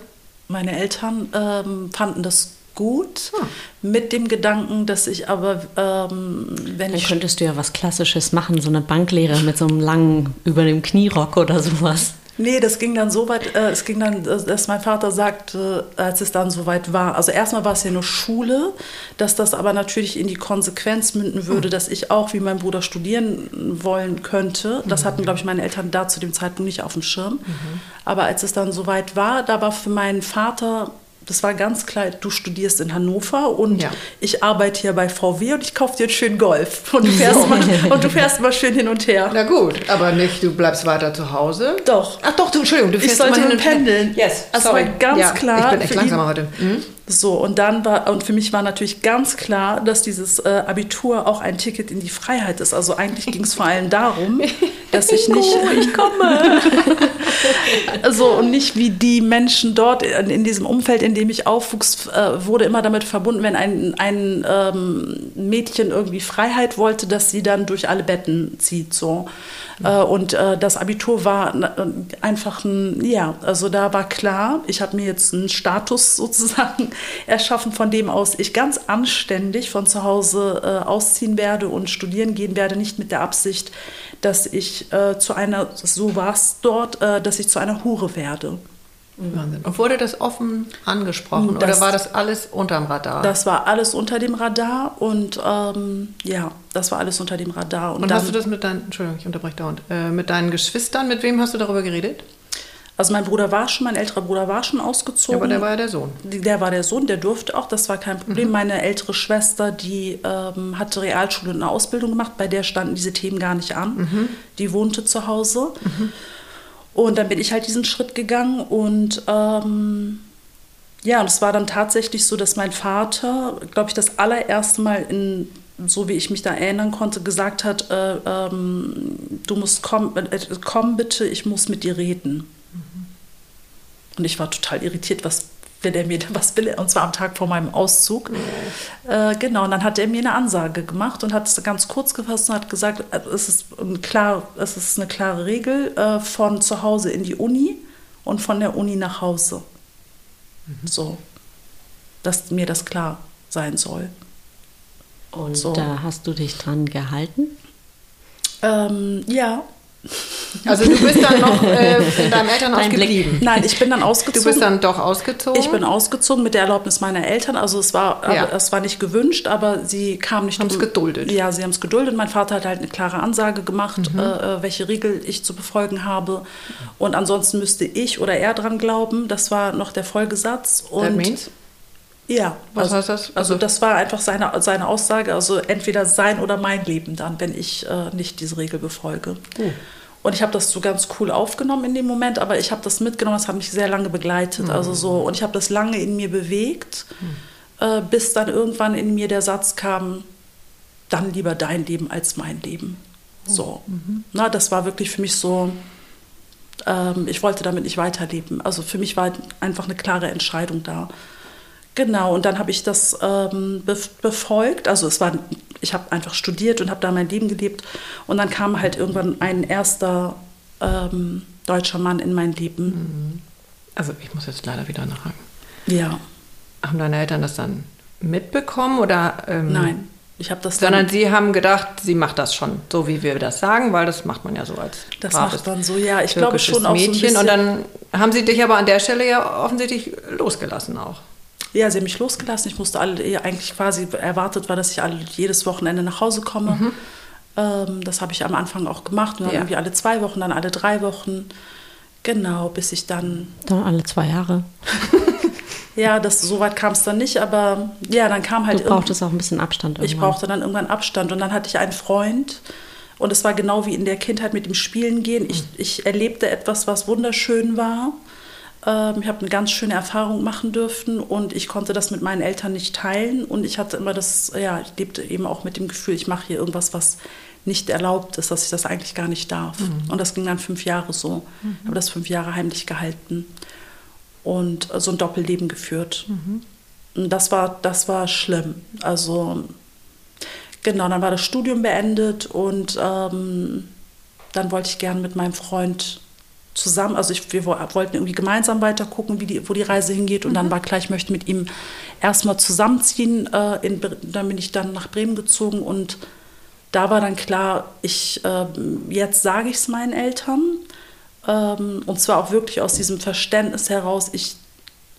Meine Eltern ähm, fanden das gut, Ah. mit dem Gedanken, dass ich aber, ähm, wenn Dann ich könntest du ja was Klassisches machen, so eine Banklehre mit so einem langen über dem Knierock oder sowas. Nee, das ging dann so weit, äh, es ging dann, dass mein Vater sagte, als es dann soweit war, also erstmal war es ja nur Schule, dass das aber natürlich in die Konsequenz münden würde, dass ich auch wie mein Bruder studieren wollen könnte. Das hatten, glaube ich, meine Eltern da zu dem Zeitpunkt nicht auf dem Schirm. Aber als es dann soweit war, da war für meinen Vater, das war ganz klar, du studierst in Hannover und Ja. ich arbeite hier bei VW und ich kaufe dir einen schönen Golf. Und du fährst, mal, und du fährst mal schön hin und her. Na gut, aber nicht, du bleibst weiter zu Hause. Doch. Ach doch, du, Entschuldigung, du Ich fährst sollte immer hin pendeln. Yes, Das sorry. war ganz ja, klar Ich bin echt langsamer heute. Hm? So, und dann war, und für mich war natürlich ganz klar, dass dieses äh, Abitur auch ein Ticket in die Freiheit ist. Also eigentlich (laughs) ging es vor allem darum, dass (laughs) ich nicht. ich komme. (laughs) So, und nicht wie die Menschen dort in, in diesem Umfeld, in dem ich aufwuchs, äh, wurde immer damit verbunden, wenn ein, ein ähm, Mädchen irgendwie Freiheit wollte, dass sie dann durch alle Betten zieht. So. Äh, und äh, das Abitur war einfach ein, ja, also da war klar, ich habe mir jetzt einen Status (laughs) sozusagen erschaffen, von dem aus ich ganz anständig von zu Hause äh, ausziehen werde und studieren gehen werde, nicht mit der Absicht, dass ich äh, zu einer, so war es dort, äh, dass ich zu einer Hure werde. Wahnsinn. Und wurde das offen angesprochen Das- oder war das alles unterm Radar? Das war alles unter dem Radar und ähm, ja, das war alles unter dem Radar. und dann, hast du das mit deinen, Entschuldigung, ich unterbreche dauernd, äh, mit deinen Geschwistern, mit wem hast du darüber geredet? also mein Bruder war schon, mein älterer Bruder war schon ausgezogen. Ja, aber der war ja der Sohn. Der war der Sohn, der durfte auch, das war kein Problem. Meine ältere Schwester, die ähm, hatte Realschule und eine Ausbildung gemacht, bei der standen diese Themen gar nicht an. Die wohnte zu Hause. Und dann bin ich halt diesen Schritt gegangen und ähm, ja, und es war dann tatsächlich so, dass mein Vater, glaube ich, das allererste Mal in so wie ich mich da erinnern konnte, gesagt hat, äh, ähm, du musst kommen, äh, komm bitte, ich muss mit dir reden. Mhm. Und ich war total irritiert, was will er mir, was will er? Und zwar am Tag vor meinem Auszug. Mhm. Äh, genau, und dann hat er mir eine Ansage gemacht und hat es ganz kurz gefasst und hat gesagt, äh, es ist, ein klar, es ist eine klare Regel äh, von zu Hause in die Uni und von der Uni nach Hause. Mhm. So, dass mir das klar sein soll. Und so. da hast du dich dran gehalten? Ähm, ja. Also du bist dann noch äh, in deinem Elternhaus Dein geblieben? Blick. Nein, ich bin dann ausgezogen. Du bist dann doch ausgezogen? Ich bin ausgezogen mit der Erlaubnis meiner Eltern. Also es war, ja. es war nicht gewünscht, aber sie kam nicht... Haben es geduldet? Ja, sie haben es geduldet. Mein Vater hat halt eine klare Ansage gemacht, mhm. äh, welche Regel ich zu befolgen habe. Und ansonsten müsste ich oder er dran glauben. Das war noch der Folgesatz. Und That means? Ja. Was also, heißt das? Also, also das war einfach seine, seine Aussage, also entweder sein oder mein Leben dann, wenn ich äh, nicht diese Regel befolge. Uh. Und ich habe das so ganz cool aufgenommen in dem Moment, aber ich habe das mitgenommen, das hat mich sehr lange begleitet. Mhm. Also so, und ich habe das lange in mir bewegt, mhm. äh, bis dann irgendwann in mir der Satz kam, dann lieber dein Leben als mein Leben. So. Mhm. Na, das war wirklich für mich so, ähm, ich wollte damit nicht weiterleben. Also für mich war einfach eine klare Entscheidung da. Genau, und dann habe ich das ähm, befolgt. Also es war, ich habe einfach studiert und habe da mein Leben gelebt. Und dann kam halt irgendwann ein erster ähm, deutscher Mann in mein Leben. Mhm. Also ich muss jetzt leider wieder nachhaken. Ja. Haben deine Eltern das dann mitbekommen oder? Ähm, Nein. Ich habe das Sondern sie haben gedacht, sie macht das schon, so wie wir das sagen, weil das macht man ja so als Das macht man so, ja. Ich glaube schon auch Mädchen. So und dann haben sie dich aber an der Stelle ja offensichtlich losgelassen auch. Ja, sie haben mich losgelassen. Ich musste alle, eigentlich quasi erwartet war, dass ich alle, jedes Wochenende nach Hause komme. Mhm. Ähm, das habe ich am Anfang auch gemacht. Und dann ja. irgendwie alle zwei Wochen, dann alle drei Wochen. Genau, bis ich dann. Dann alle zwei Jahre. (laughs) ja, das, so weit kam es dann nicht, aber ja, dann kam halt. Du brauchtest auch ein bisschen Abstand. Irgendwann. Ich brauchte dann irgendwann Abstand. Und dann hatte ich einen Freund. Und es war genau wie in der Kindheit mit dem Spielen gehen. Ich, ich erlebte etwas, was wunderschön war. Ähm, ich habe eine ganz schöne Erfahrung machen dürfen und ich konnte das mit meinen Eltern nicht teilen. Und ich hatte immer das, ja, ich lebte eben auch mit dem Gefühl, ich mache hier irgendwas, was nicht erlaubt ist, dass ich das eigentlich gar nicht darf. Mhm. Und das ging dann fünf Jahre so. Mhm. Ich habe das fünf Jahre heimlich gehalten und so ein Doppelleben geführt. Mhm. Und das war, das war schlimm. Also genau, dann war das Studium beendet und ähm, dann wollte ich gerne mit meinem Freund zusammen, also ich, wir wollten irgendwie gemeinsam weiter gucken, wie die, wo die Reise hingeht. Und mhm. dann war klar, ich möchte mit ihm erstmal zusammenziehen. Äh, in, dann bin ich dann nach Bremen gezogen und da war dann klar, ich, äh, jetzt sage ich es meinen Eltern. Ähm, und zwar auch wirklich aus diesem Verständnis heraus, ich,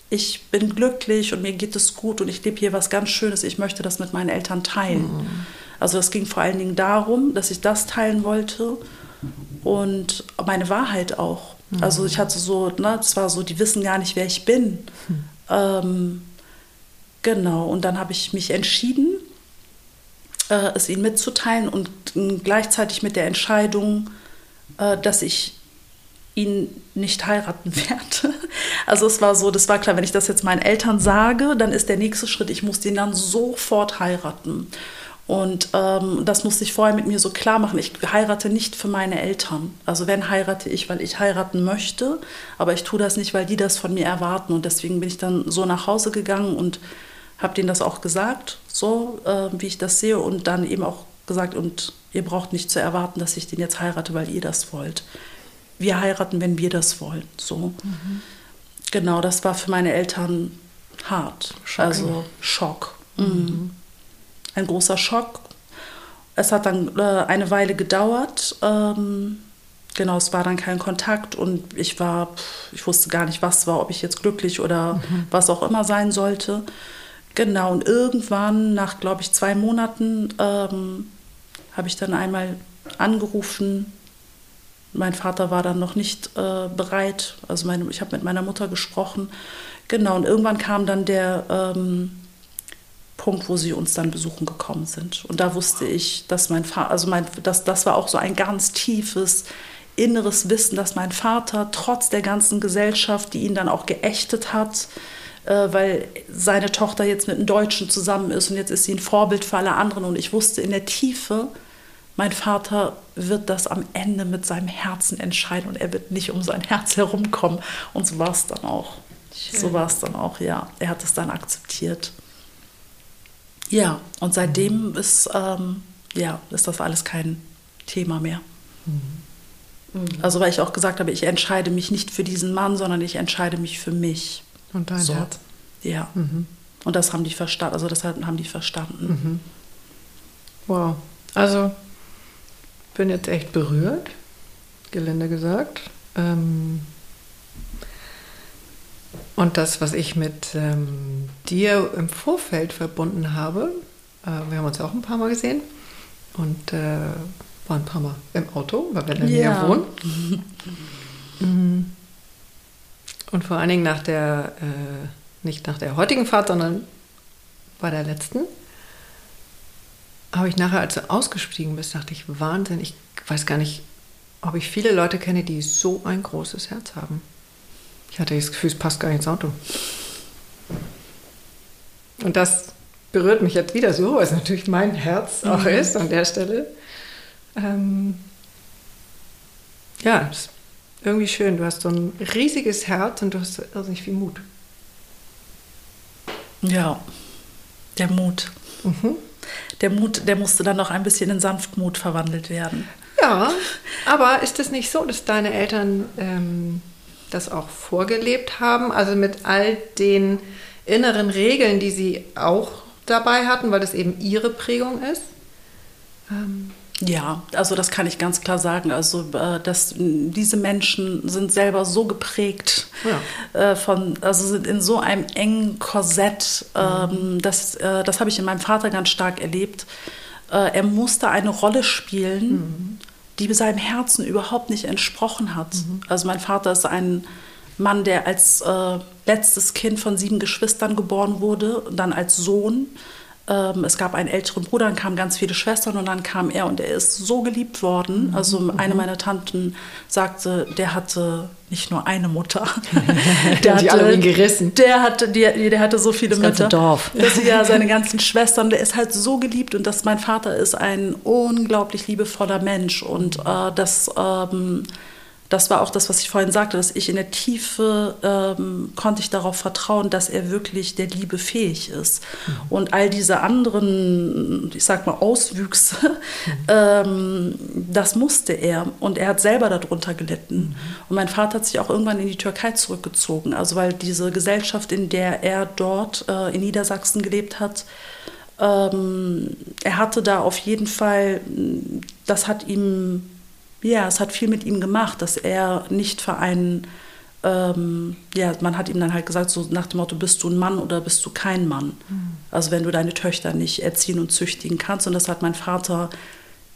ich bin glücklich und mir geht es gut und ich lebe hier was ganz Schönes. Ich möchte das mit meinen Eltern teilen. Mhm. Also es ging vor allen Dingen darum, dass ich das teilen wollte und meine Wahrheit auch. Mhm. Also ich hatte so, ne, das war so, die wissen gar nicht, wer ich bin. Mhm. Ähm, genau, und dann habe ich mich entschieden, äh, es ihnen mitzuteilen und gleichzeitig mit der Entscheidung, äh, dass ich ihn nicht heiraten (laughs) werde. Also es war so, das war klar, wenn ich das jetzt meinen Eltern sage, dann ist der nächste Schritt, ich muss den dann sofort heiraten. Und ähm, das musste ich vorher mit mir so klar machen. Ich heirate nicht für meine Eltern. Also wenn heirate ich, weil ich heiraten möchte, aber ich tue das nicht, weil die das von mir erwarten. Und deswegen bin ich dann so nach Hause gegangen und habe denen das auch gesagt, so äh, wie ich das sehe. Und dann eben auch gesagt, und ihr braucht nicht zu erwarten, dass ich den jetzt heirate, weil ihr das wollt. Wir heiraten, wenn wir das wollen. So. Mhm. Genau, das war für meine Eltern hart. Schock. Also Schock. Mhm. Mhm ein großer Schock. Es hat dann äh, eine Weile gedauert. Ähm, genau, es war dann kein Kontakt und ich war, ich wusste gar nicht, was war, ob ich jetzt glücklich oder mhm. was auch immer sein sollte. Genau, und irgendwann, nach, glaube ich, zwei Monaten, ähm, habe ich dann einmal angerufen. Mein Vater war dann noch nicht äh, bereit. Also meine, ich habe mit meiner Mutter gesprochen. Genau, und irgendwann kam dann der, ähm, Punkt, wo sie uns dann besuchen gekommen sind. Und da wusste ich, dass mein Vater, also mein, das, das war auch so ein ganz tiefes inneres Wissen, dass mein Vater trotz der ganzen Gesellschaft, die ihn dann auch geächtet hat, äh, weil seine Tochter jetzt mit einem Deutschen zusammen ist und jetzt ist sie ein Vorbild für alle anderen. Und ich wusste in der Tiefe, mein Vater wird das am Ende mit seinem Herzen entscheiden und er wird nicht um sein Herz herumkommen. Und so war es dann auch. Schön. So war es dann auch, ja. Er hat es dann akzeptiert. Ja, und seitdem ist, ähm, ja, ist das alles kein Thema mehr. Mhm. Also weil ich auch gesagt habe, ich entscheide mich nicht für diesen Mann, sondern ich entscheide mich für mich. Und dein so. Herz. Ja. Mhm. Und das haben die verstanden, also das haben die verstanden. Mhm. Wow. Also bin jetzt echt berührt, gelinde gesagt. Ähm und das, was ich mit ähm, dir im Vorfeld verbunden habe, äh, wir haben uns ja auch ein paar Mal gesehen und äh, waren ein paar Mal im Auto, weil wir in der ja. Nähe wohnen. (laughs) Mhm. und vor allen Dingen nach der, äh, nicht nach der heutigen Fahrt, sondern bei der letzten, habe ich nachher, als du ausgestiegen bist, dachte ich, Wahnsinn, ich weiß gar nicht, ob ich viele Leute kenne, die so ein großes Herz haben. Ich hatte das Gefühl, es passt gar nicht ins Auto. Und das berührt mich jetzt wieder so, weil es natürlich mein Herz auch mhm. ist an der Stelle. Ähm ja, ist irgendwie schön. Du hast so ein riesiges Herz und du hast irrsinnig viel Mut. Ja, der Mut. Mhm der Mut, der musste dann noch ein bisschen in Sanftmut verwandelt werden. Ja, aber ist es nicht so, dass deine Eltern ähm, das auch vorgelebt haben? Also mit all den inneren Regeln, die sie auch dabei hatten, weil das eben ihre Prägung ist? Ähm, ja, also das kann ich ganz klar sagen. Also äh, dass diese Menschen sind selber so geprägt ja. Äh, von, also sind in so einem engen Korsett. Ähm, mhm. Das, äh, das habe ich in meinem Vater ganz stark erlebt. Er musste eine Rolle spielen, mhm. Die seinem Herzen überhaupt nicht entsprochen hat. Mhm. Also mein Vater ist ein Mann, der als letztes Kind von sieben Geschwistern geboren wurde, dann als Sohn es gab einen älteren Bruder, dann kamen ganz viele Schwestern und dann kam er und er ist so geliebt worden. Mhm. Also mhm. eine meiner Tanten sagte, der hatte nicht nur eine Mutter. (laughs) der hat die alle ihn gerissen. Der hatte, der, der hatte so viele das ganze Mütter. Dorf. Das ja (laughs) seine ganzen Schwestern. Der ist halt so geliebt und dass mein Vater ist ein unglaublich liebevoller Mensch und äh, das ähm, das war auch das, was ich vorhin sagte, dass ich in der Tiefe ähm, konnte ich darauf vertrauen, dass er wirklich der Liebe fähig ist. Mhm. Und all diese anderen, ich sag mal, Auswüchse, mhm. (laughs) ähm, das musste er. Und er hat selber darunter gelitten. Mhm. Und mein Vater hat sich auch irgendwann in die Türkei zurückgezogen. Also weil diese Gesellschaft, in der er dort äh, in Niedersachsen gelebt hat, ähm, er hatte da auf jeden Fall, das hat ihm ja, es hat viel mit ihm gemacht, dass er nicht für einen, ähm, ja, man hat ihm dann halt gesagt, so nach dem Motto, bist du ein Mann oder bist du kein Mann? Mhm. Also wenn du deine Töchter nicht erziehen und züchtigen kannst. Und das hat mein Vater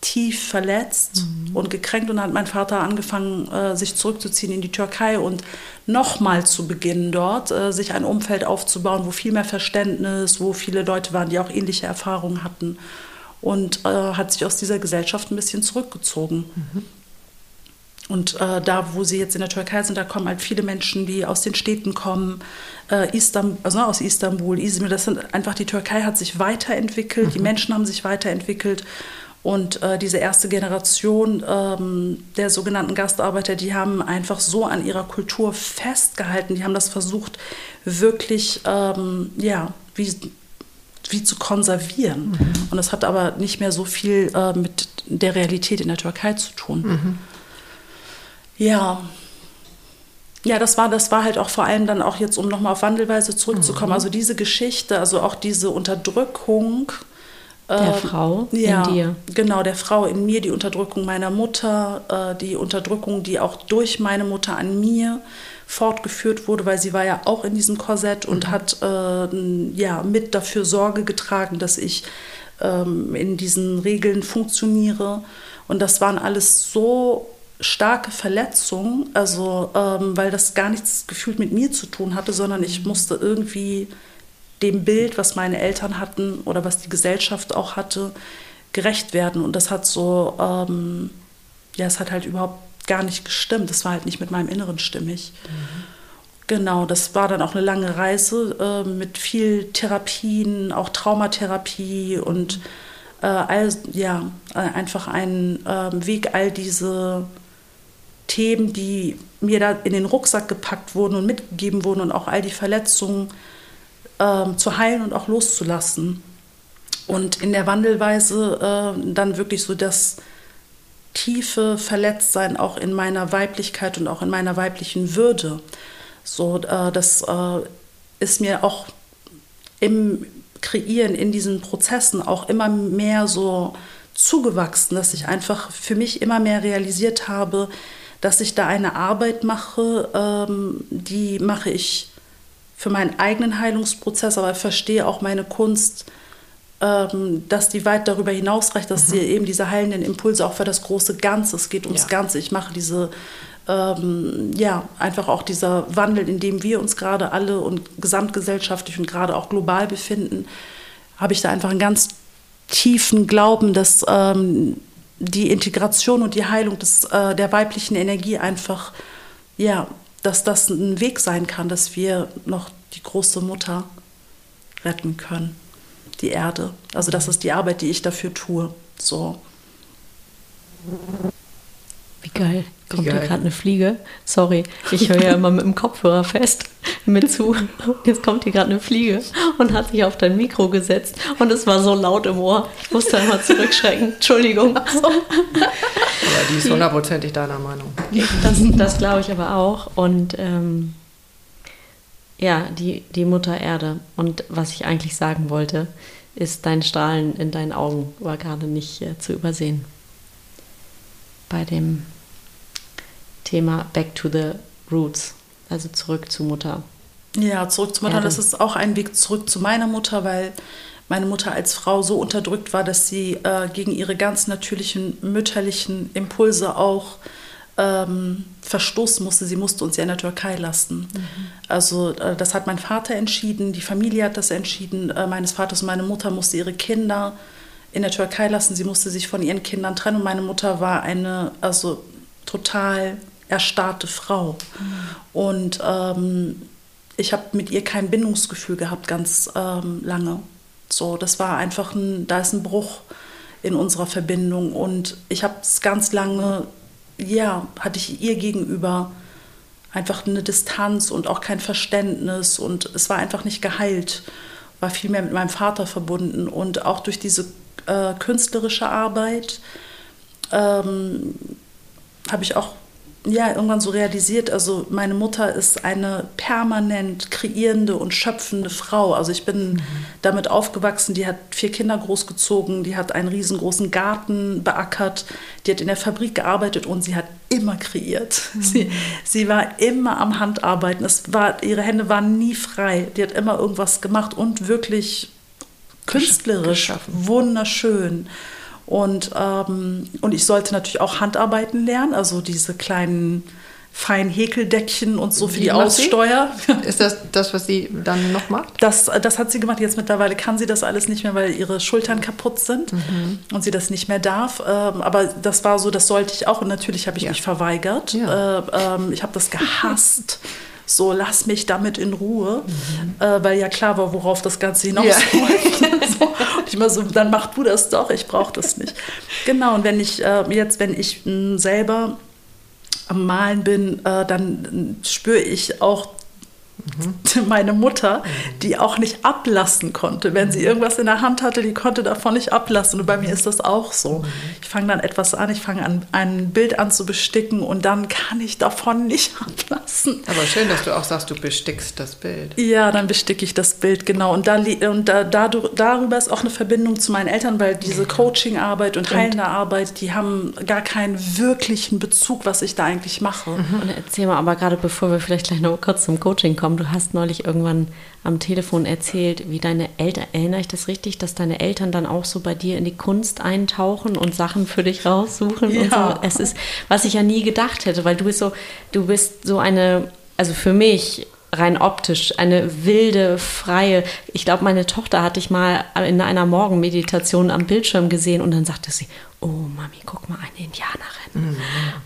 tief verletzt mhm. und gekränkt und dann hat mein Vater angefangen, äh, sich zurückzuziehen in die Türkei und nochmal zu beginnen dort, äh, sich ein Umfeld aufzubauen, wo viel mehr Verständnis, wo viele Leute waren, die auch ähnliche Erfahrungen hatten und äh, hat sich aus dieser Gesellschaft ein bisschen zurückgezogen. Mhm. Und äh, da, wo sie jetzt in der Türkei sind, da kommen halt viele Menschen, die aus den Städten kommen, äh, Istanbul, also aus Istanbul, Izmir. Das sind einfach, die Türkei hat sich weiterentwickelt, mhm. die Menschen haben sich weiterentwickelt. Und äh, diese erste Generation ähm, der sogenannten Gastarbeiter, die haben einfach so an ihrer Kultur festgehalten. Die haben das versucht, wirklich, ähm, ja, wie wie zu konservieren. Mhm. Und das hat aber nicht mehr so viel äh, mit der Realität in der Türkei zu tun. Mhm. Ja. Ja, das war, das war halt auch vor allem dann auch jetzt, um nochmal auf Wandelweise zurückzukommen, mhm. also diese Geschichte, also auch diese Unterdrückung. Der äh, Frau ja, in dir. Genau, der Frau in mir, die Unterdrückung meiner Mutter, äh, die Unterdrückung, die auch durch meine Mutter an mir fortgeführt wurde, weil sie war ja auch in diesem Korsett und mhm. hat äh, ja mit dafür Sorge getragen, dass ich ähm, in diesen Regeln funktioniere. Und das waren alles so starke Verletzungen, also ähm, weil das gar nichts gefühlt mit mir zu tun hatte, sondern ich mhm. musste irgendwie dem Bild, was meine Eltern hatten oder was die Gesellschaft auch hatte, gerecht werden. Und das hat so, ähm, ja, es hat halt überhaupt gar nicht gestimmt. Das war halt nicht mit meinem Inneren stimmig. Mhm. Genau, das war dann auch eine lange Reise äh, mit viel Therapien, auch Traumatherapie und äh, all, ja, äh, einfach ein ähm, Weg, all diese Themen, die mir da in den Rucksack gepackt wurden und mitgegeben wurden und auch all die Verletzungen ähm, zu heilen und auch loszulassen. Und in der Wandelweise äh, dann wirklich so das tiefe Verletztsein auch in meiner Weiblichkeit und auch in meiner weiblichen Würde. So, äh, das äh, ist mir auch im Kreieren, in diesen Prozessen auch immer mehr so zugewachsen, dass ich einfach für mich immer mehr realisiert habe, dass ich da eine Arbeit mache, ähm, die mache ich für meinen eigenen Heilungsprozess, aber verstehe auch meine Kunst, dass die weit darüber hinausreicht, dass mhm. sie eben diese heilenden Impulse auch für das große Ganze, es geht ums ja. Ganze. Ich mache diese ähm, ja, einfach auch dieser Wandel, in dem wir uns gerade alle und gesamtgesellschaftlich und gerade auch global befinden, habe ich da einfach einen ganz tiefen Glauben, dass ähm, die Integration und die Heilung des, äh, der weiblichen Energie einfach, ja, dass das ein Weg sein kann, dass wir noch die große Mutter retten können, die Erde. Also das ist die Arbeit, die ich dafür tue. So. Wie geil. Kommt hier gerade eine Fliege? Sorry, ich höre ja immer mit dem Kopfhörer fest mit zu. Jetzt kommt hier gerade eine Fliege und hat sich auf dein Mikro gesetzt und es war so laut im Ohr. Ich musste einmal zurückschrecken. Entschuldigung. So. Aber die ist hundertprozentig deiner Meinung. Das, das glaube ich aber auch. Und ähm, ja, die, die Mutter Erde. Und was ich eigentlich sagen wollte, ist, dein Strahlen in deinen Augen war gerade nicht äh, zu übersehen. Bei dem Thema Back to the Roots, also zurück zu Mutter. Ja, zurück zu Mutter. Erde. Das ist auch ein Weg zurück zu meiner Mutter, weil meine Mutter als Frau so unterdrückt war, dass sie äh, gegen ihre ganz natürlichen mütterlichen Impulse auch ähm, verstoßen musste. Sie musste uns ja in der Türkei lassen. Mhm. Also äh, das hat mein Vater entschieden, die Familie hat das entschieden. Äh, meines Vaters und meine Mutter musste ihre Kinder in der Türkei lassen. Sie musste sich von ihren Kindern trennen. Und meine Mutter war eine, also total erstarrte Frau. Mhm. Und ähm, ich habe mit ihr kein Bindungsgefühl gehabt ganz ähm, lange. So, das war einfach ein, da ist ein Bruch in unserer Verbindung. Und ich habe es ganz lange, ja, hatte ich ihr gegenüber einfach eine Distanz und auch kein Verständnis. Und es war einfach nicht geheilt, war viel mehr mit meinem Vater verbunden. Und auch durch diese äh, künstlerische Arbeit ähm, habe ich auch ja, irgendwann so realisiert, also meine Mutter ist eine permanent kreierende und schöpfende Frau. Also ich bin mhm. damit aufgewachsen, die hat vier Kinder großgezogen, die hat einen riesengroßen Garten beackert, die hat in der Fabrik gearbeitet und sie hat immer kreiert. Mhm. Sie, sie war immer am Handarbeiten. Es war, ihre Hände waren nie frei. Die hat immer irgendwas gemacht und wirklich künstlerisch, wunderschön. Und, ähm, und ich sollte natürlich auch Handarbeiten lernen, also diese kleinen feinen Häkeldeckchen und so für die, die Aussteuer. (laughs) Ist das das, was sie dann noch macht? Das, das hat sie gemacht. Jetzt mittlerweile kann sie das alles nicht mehr, weil ihre Schultern kaputt sind mhm. und sie das nicht mehr darf. Ähm, aber das war so, das sollte ich auch. Und natürlich habe ich ja. mich verweigert. Ja. Äh, ähm, ich habe das gehasst. (laughs) so lass mich damit in Ruhe, mhm. äh, weil ja klar war, worauf das Ganze hinausläuft. Ja. (laughs) so. Ich immer so, dann mach du das doch, ich brauche das nicht. Genau, und wenn ich äh, jetzt, wenn ich mh, hm, selber am Malen bin, äh, dann hm, spüre ich auch Mhm. (laughs) Meine Mutter, die auch nicht ablassen konnte. Wenn sie mhm. irgendwas in der Hand hatte, die konnte davon nicht ablassen. Und bei mir ist das auch so. Mhm. Ich fange dann etwas an, ich fange an, ein Bild an zu besticken und dann kann ich davon nicht (laughs) ablassen. Aber schön, dass du auch sagst, du bestickst das Bild. Ja, dann besticke ich das Bild, genau. Und, da, und da, darüber ist auch eine Verbindung zu meinen Eltern, weil diese Coaching-Arbeit und heilende Arbeit, die haben gar keinen wirklichen Bezug, was ich da eigentlich mache. Und erzähl mal, aber gerade bevor wir vielleicht gleich noch kurz zum Coaching kommen, Du hast neulich irgendwann am Telefon erzählt, wie deine Eltern, erinnere ich das richtig, dass deine Eltern dann auch so bei dir in die Kunst eintauchen und Sachen für dich raussuchen ja. und so. Es ist, was ich ja nie gedacht hätte, weil du bist so, du bist so eine, also für mich rein optisch eine wilde, freie. Ich glaube, meine Tochter hatte ich mal in einer Morgenmeditation am Bildschirm gesehen und dann sagte sie, oh Mami, guck mal, eine Indianerin. Mhm.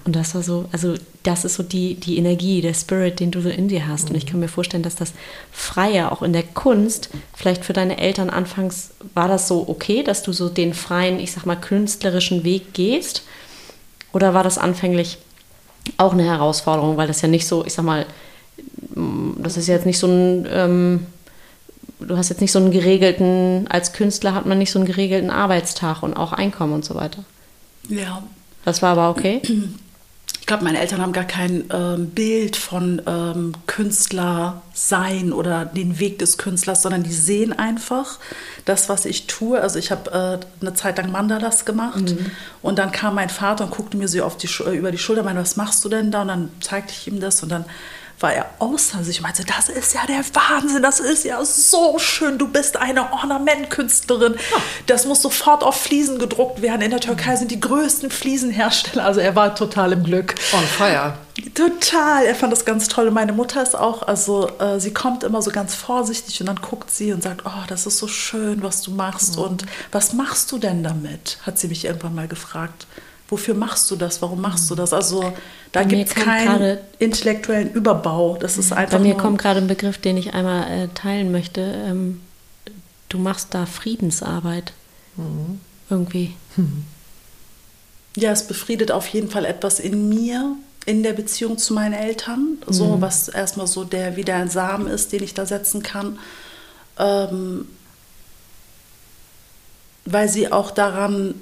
Und das war so, also das ist so die, die Energie, der Spirit, den du so in dir hast. Mhm. Und ich kann mir vorstellen, dass das Freie auch in der Kunst, vielleicht für deine Eltern anfangs, war das so okay, dass du so den freien, ich sag mal, künstlerischen Weg gehst? Oder war das anfänglich auch eine Herausforderung, weil das ja nicht so, ich sag mal, das ist jetzt nicht so ein, ähm, du hast jetzt nicht so einen geregelten, als Künstler hat man nicht so einen geregelten Arbeitstag und auch Einkommen und so weiter. Ja. Das war aber okay. glaube, meine Eltern haben gar kein ähm, Bild von ähm, Künstler sein oder den Weg des Künstlers, sondern die sehen einfach das, was ich tue. Also ich habe äh, eine Zeit lang Mandalas gemacht mhm. und dann kam mein Vater und guckte mir so auf die, über die Schulter, meinte, was machst du denn da? Und dann zeigte ich ihm das und dann war er außer sich. Ich meinte, das ist ja der Wahnsinn, das ist ja so schön, du bist eine Ornamentkünstlerin. Das muss sofort auf Fliesen gedruckt werden. In der Türkei sind die größten Fliesenhersteller. Also er war total im Glück. On fire. Total, er fand das ganz toll. Und meine Mutter ist auch, also äh, sie kommt immer so ganz vorsichtig und dann guckt sie und sagt, oh, das ist so schön, was du machst. Mhm. Und was machst du denn damit? Hat sie mich irgendwann mal gefragt wofür machst du das? Warum machst du das? Also da gibt es keinen intellektuellen Überbau. Das ist einfach. Bei mir kommt gerade ein Begriff, den ich einmal äh, teilen möchte. Ähm, du machst da Friedensarbeit. Mhm. Irgendwie. Mhm. (laughs) Ja, es befriedet auf jeden Fall etwas in mir, in der Beziehung zu meinen Eltern. So, mhm. was erstmal so der wieder ein Samen ist, den ich da setzen kann. Ähm, weil sie auch daran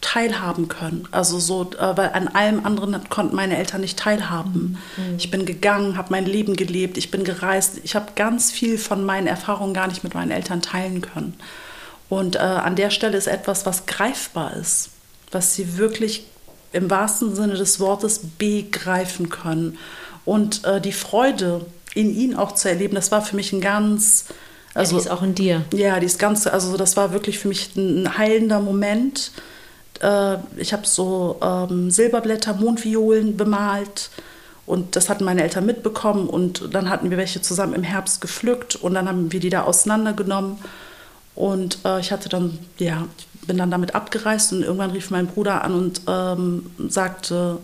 teilhaben können. Also so, äh, weil an allem anderen konnten meine Eltern nicht teilhaben. Mhm. Ich bin gegangen, habe mein Leben gelebt, ich bin gereist. Ich habe ganz viel von meinen Erfahrungen gar nicht mit meinen Eltern teilen können. Und äh, an der Stelle ist etwas, was greifbar ist, was sie wirklich im wahrsten Sinne des Wortes begreifen können. Und äh, die Freude in ihnen auch zu erleben, das war für mich ein ganz also, ja, die ist auch in dir. Ja, die ist ganz, also das war wirklich für mich ein heilender Moment, äh, ich habe so ähm, Silberblätter, Mondviolen bemalt. Und das hatten meine Eltern mitbekommen. Und dann hatten wir welche zusammen im Herbst gepflückt. Und dann haben wir die da auseinandergenommen. Und äh, ich hatte dann, ja, bin dann damit abgereist. Und irgendwann rief mein Bruder an und ähm, sagte,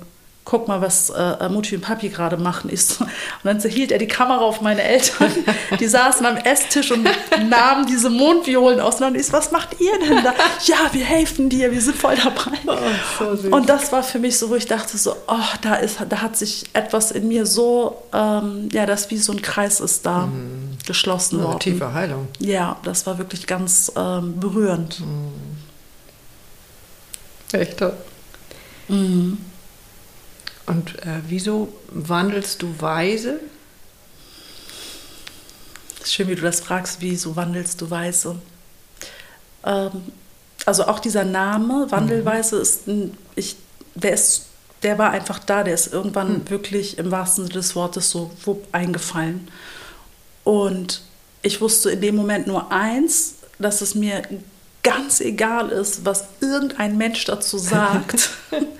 guck mal, was äh, Mutti und Papi gerade machen. Ich und dann hielt er die Kamera auf meine Eltern. (laughs) Die saßen am Esstisch und nahmen diese Mondviolen auseinander. Ich so, was macht ihr denn da? Ja, wir helfen dir, wir sind voll dabei. Oh, so und das war für mich so, wo ich dachte so, oh, da, ist, da hat sich etwas in mir so, ähm, ja, das wie so ein Kreis ist da mhm. geschlossen worden. Eine tiefe Heilung. Ja, das war wirklich ganz ähm, berührend. Mhm. Echt toll. Mhm. Und äh, wieso wandelst du weise? Schön, wie du das fragst, wieso wandelst du weise? Ähm, also auch dieser Name, Wandelweise, mhm. ist ein, ich, der, ist, der war einfach da, der ist irgendwann mhm. wirklich im wahrsten Sinne des Wortes so wupp eingefallen. Und ich wusste in dem Moment nur eins, dass es mir ganz egal ist, was irgendein Mensch dazu (laughs) sagt. (laughs)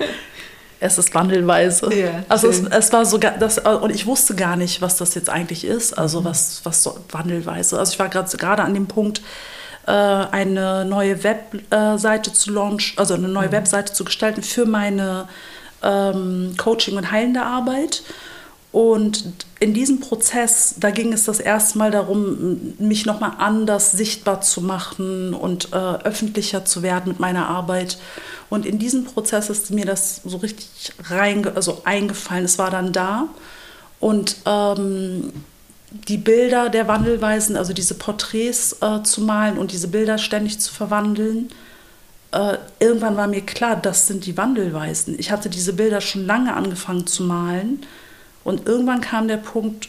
es ist wandelweise. Ja, also es, es, war sogar das und ich wusste gar nicht, was das jetzt eigentlich ist. Also was was so wandelweise. Also ich war gerade an dem Punkt äh, eine neue Webseite zu launchen, also eine neue mhm. Webseite zu gestalten für meine ähm, Coaching und heilende Arbeit. Und in diesem Prozess, da ging es das erste Mal darum, mich nochmal anders sichtbar zu machen und äh, öffentlicher zu werden mit meiner Arbeit. Und in diesem Prozess ist mir das so richtig rein, also eingefallen. Es war dann da. Und ähm, die Bilder der Wandelweisen, also diese Porträts äh, zu malen und diese Bilder ständig zu verwandeln, äh, irgendwann war mir klar, das sind die Wandelweisen. Ich hatte diese Bilder schon lange angefangen zu malen und irgendwann kam der Punkt,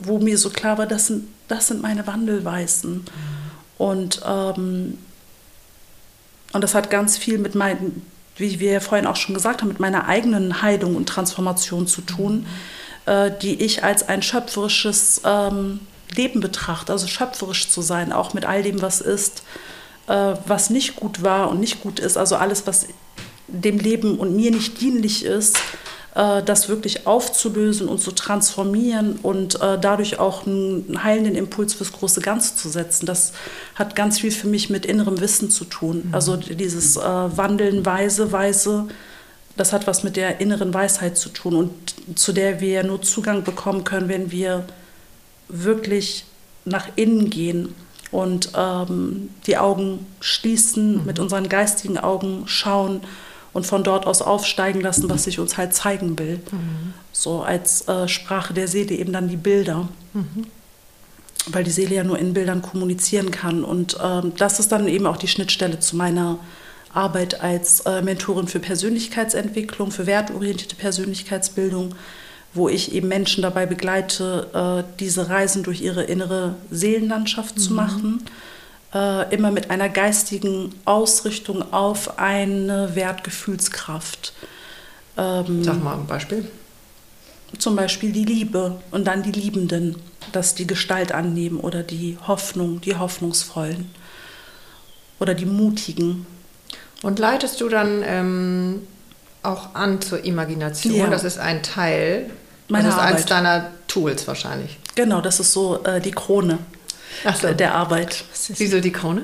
wo mir so klar war, das sind, das sind meine Wandelweißen. Mhm. Und, ähm, und das hat ganz viel mit meinen, wie wir ja vorhin auch schon gesagt haben, mit meiner eigenen Heilung und Transformation zu tun, äh, die ich als ein schöpferisches ähm, Leben betrachte, also schöpferisch zu sein, auch mit all dem, was ist, äh, was nicht gut war und nicht gut ist, also alles, was dem Leben und mir nicht dienlich ist, äh, das wirklich aufzulösen und zu transformieren und äh, dadurch auch einen heilenden Impuls fürs große Ganze zu setzen. Das hat ganz viel für mich mit innerem Wissen zu tun. Mhm. Also dieses äh, Wandeln, Weise, Weise, das hat was mit der inneren Weisheit zu tun und zu der wir nur Zugang bekommen können, wenn wir wirklich nach innen gehen und ähm, die Augen schließen, mhm. mit unseren geistigen Augen schauen und von dort aus aufsteigen lassen, was sich uns halt zeigen will. Mhm. So als äh, Sprache der Seele eben dann die Bilder. Mhm. Weil die Seele ja nur in Bildern kommunizieren kann. Und ähm, das ist dann eben auch die Schnittstelle zu meiner Arbeit als äh, Mentorin für Persönlichkeitsentwicklung, für wertorientierte Persönlichkeitsbildung, wo ich eben Menschen dabei begleite, äh, diese Reisen durch ihre innere Seelenlandschaft mhm. zu machen. Äh, immer mit einer geistigen Ausrichtung auf eine Wertgefühlskraft. Ähm, Sag mal ein Beispiel. Zum Beispiel die Liebe und dann die Liebenden, dass die Gestalt annehmen oder die Hoffnung, die Hoffnungsvollen oder die Mutigen. Und leitest du dann ähm, auch an zur Imagination? Ja. Das ist ein Teil. Meine das ist Arbeit. eines deiner Tools wahrscheinlich. Genau, das ist so äh, die Krone so. der Arbeit. Wieso die Krone?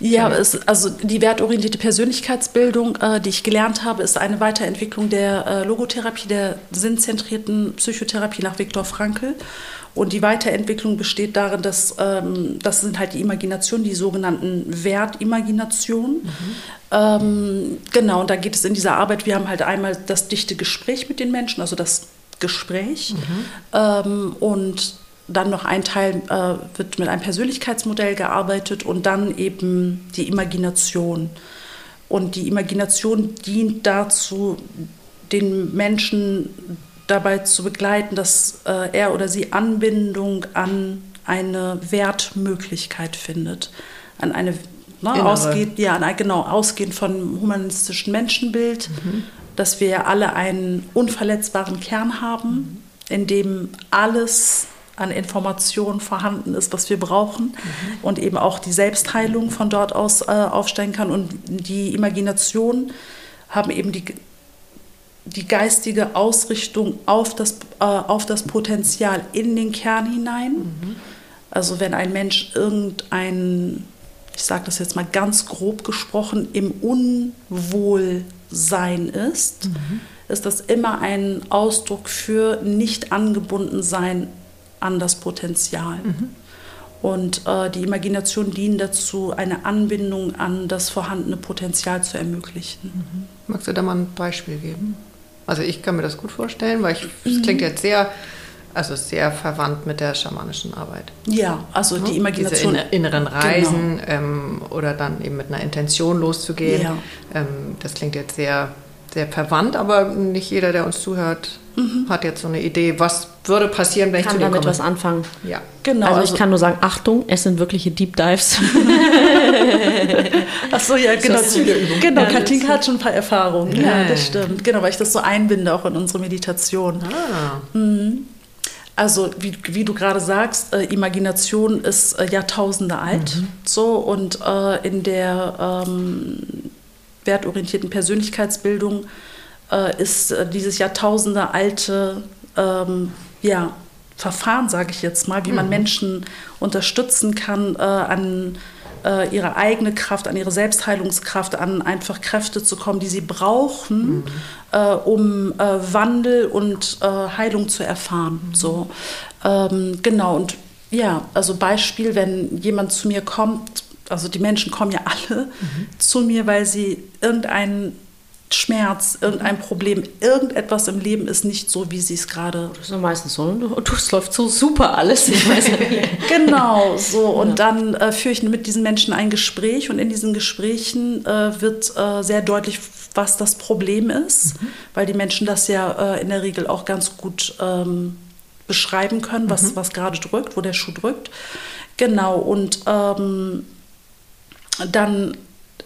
Ja, es, also die wertorientierte Persönlichkeitsbildung, äh, die ich gelernt habe, ist eine Weiterentwicklung der äh, Logotherapie, der sinnzentrierten Psychotherapie nach Viktor Frankl. Und die Weiterentwicklung besteht darin, dass ähm, das sind halt die Imaginationen, die sogenannten Wertimaginationen. Mhm. Ähm, genau, und da geht es in dieser Arbeit, wir haben halt einmal das dichte Gespräch mit den Menschen, also das Gespräch. Mhm. Ähm, und dann noch ein Teil äh, wird mit einem Persönlichkeitsmodell gearbeitet und dann eben die Imagination. Und die Imagination dient dazu, den Menschen dabei zu begleiten, dass äh, er oder sie Anbindung an eine Wertmöglichkeit findet, an eine ne, ausgeht, ja, an, genau ausgehend von humanistischen Menschenbild, mhm. dass wir alle einen unverletzbaren Kern haben, in dem alles an Informationen vorhanden ist, was wir brauchen mhm. und eben auch die Selbstheilung von dort aus äh, aufsteigen kann. Und die Imagination haben eben die, die geistige Ausrichtung auf das, äh, auf das Potenzial in den Kern hinein. Mhm. Also wenn ein Mensch irgendein, ich sage das jetzt mal ganz grob gesprochen, im Unwohlsein ist, mhm. ist das immer ein Ausdruck für nicht angebunden sein an das Potenzial. Mhm. Und äh, die Imagination dient dazu, eine Anbindung an das vorhandene Potenzial zu ermöglichen. Mhm. Magst du da mal ein Beispiel geben? Also ich kann mir das gut vorstellen, weil es mhm. klingt jetzt sehr, also sehr verwandt mit der schamanischen Arbeit. Ja, also die Imagination. Diese inneren Reisen genau. ähm, oder dann eben mit einer Intention loszugehen. Ja. Ähm, das klingt jetzt sehr, sehr verwandt, aber nicht jeder, der uns zuhört, mhm. hat jetzt so eine Idee, was würde passieren, wenn kann ich zu dir damit komme. was anfangen. Ja, genau. Also, also, ich kann nur sagen, Achtung, es sind wirkliche Deep Dives. (laughs) Ach so, ja, genau. Genau, ja, Katinka hat schon ein paar Erfahrungen. Ja. ja. das stimmt. Genau, weil ich das so einbinde auch in unsere Meditation. Ah. Mhm. Also wie, wie, du gerade sagst, äh, Imagination ist äh, Jahrtausende alt. Mhm. So und äh, in der ähm, wertorientierten Persönlichkeitsbildung äh, ist äh, dieses Jahrtausende alte ähm, ja, Verfahren, sage ich jetzt mal, wie mhm. man Menschen unterstützen kann, äh, an äh, ihre eigene Kraft, an ihre Selbstheilungskraft, an einfach Kräfte zu kommen, die sie brauchen, mhm. äh, um äh, Wandel und Heilung zu erfahren. Mhm. So, ähm, genau, und ja, also Beispiel, wenn jemand zu mir kommt, also die Menschen kommen ja alle mhm. zu mir, weil sie irgendeinen Schmerz, irgendein Problem, irgendetwas im Leben ist nicht so, wie sie es gerade. Das ist meistens so. Du, du, es läuft so super alles. (laughs) genau, so. Und ja. dann äh, führe ich mit diesen Menschen ein Gespräch und in diesen Gesprächen äh, wird äh, sehr deutlich, was das Problem ist, mhm. weil die Menschen das ja äh, in der Regel auch ganz gut ähm, beschreiben können, was, mhm. was gerade drückt, wo der Schuh drückt. Genau, und ähm, dann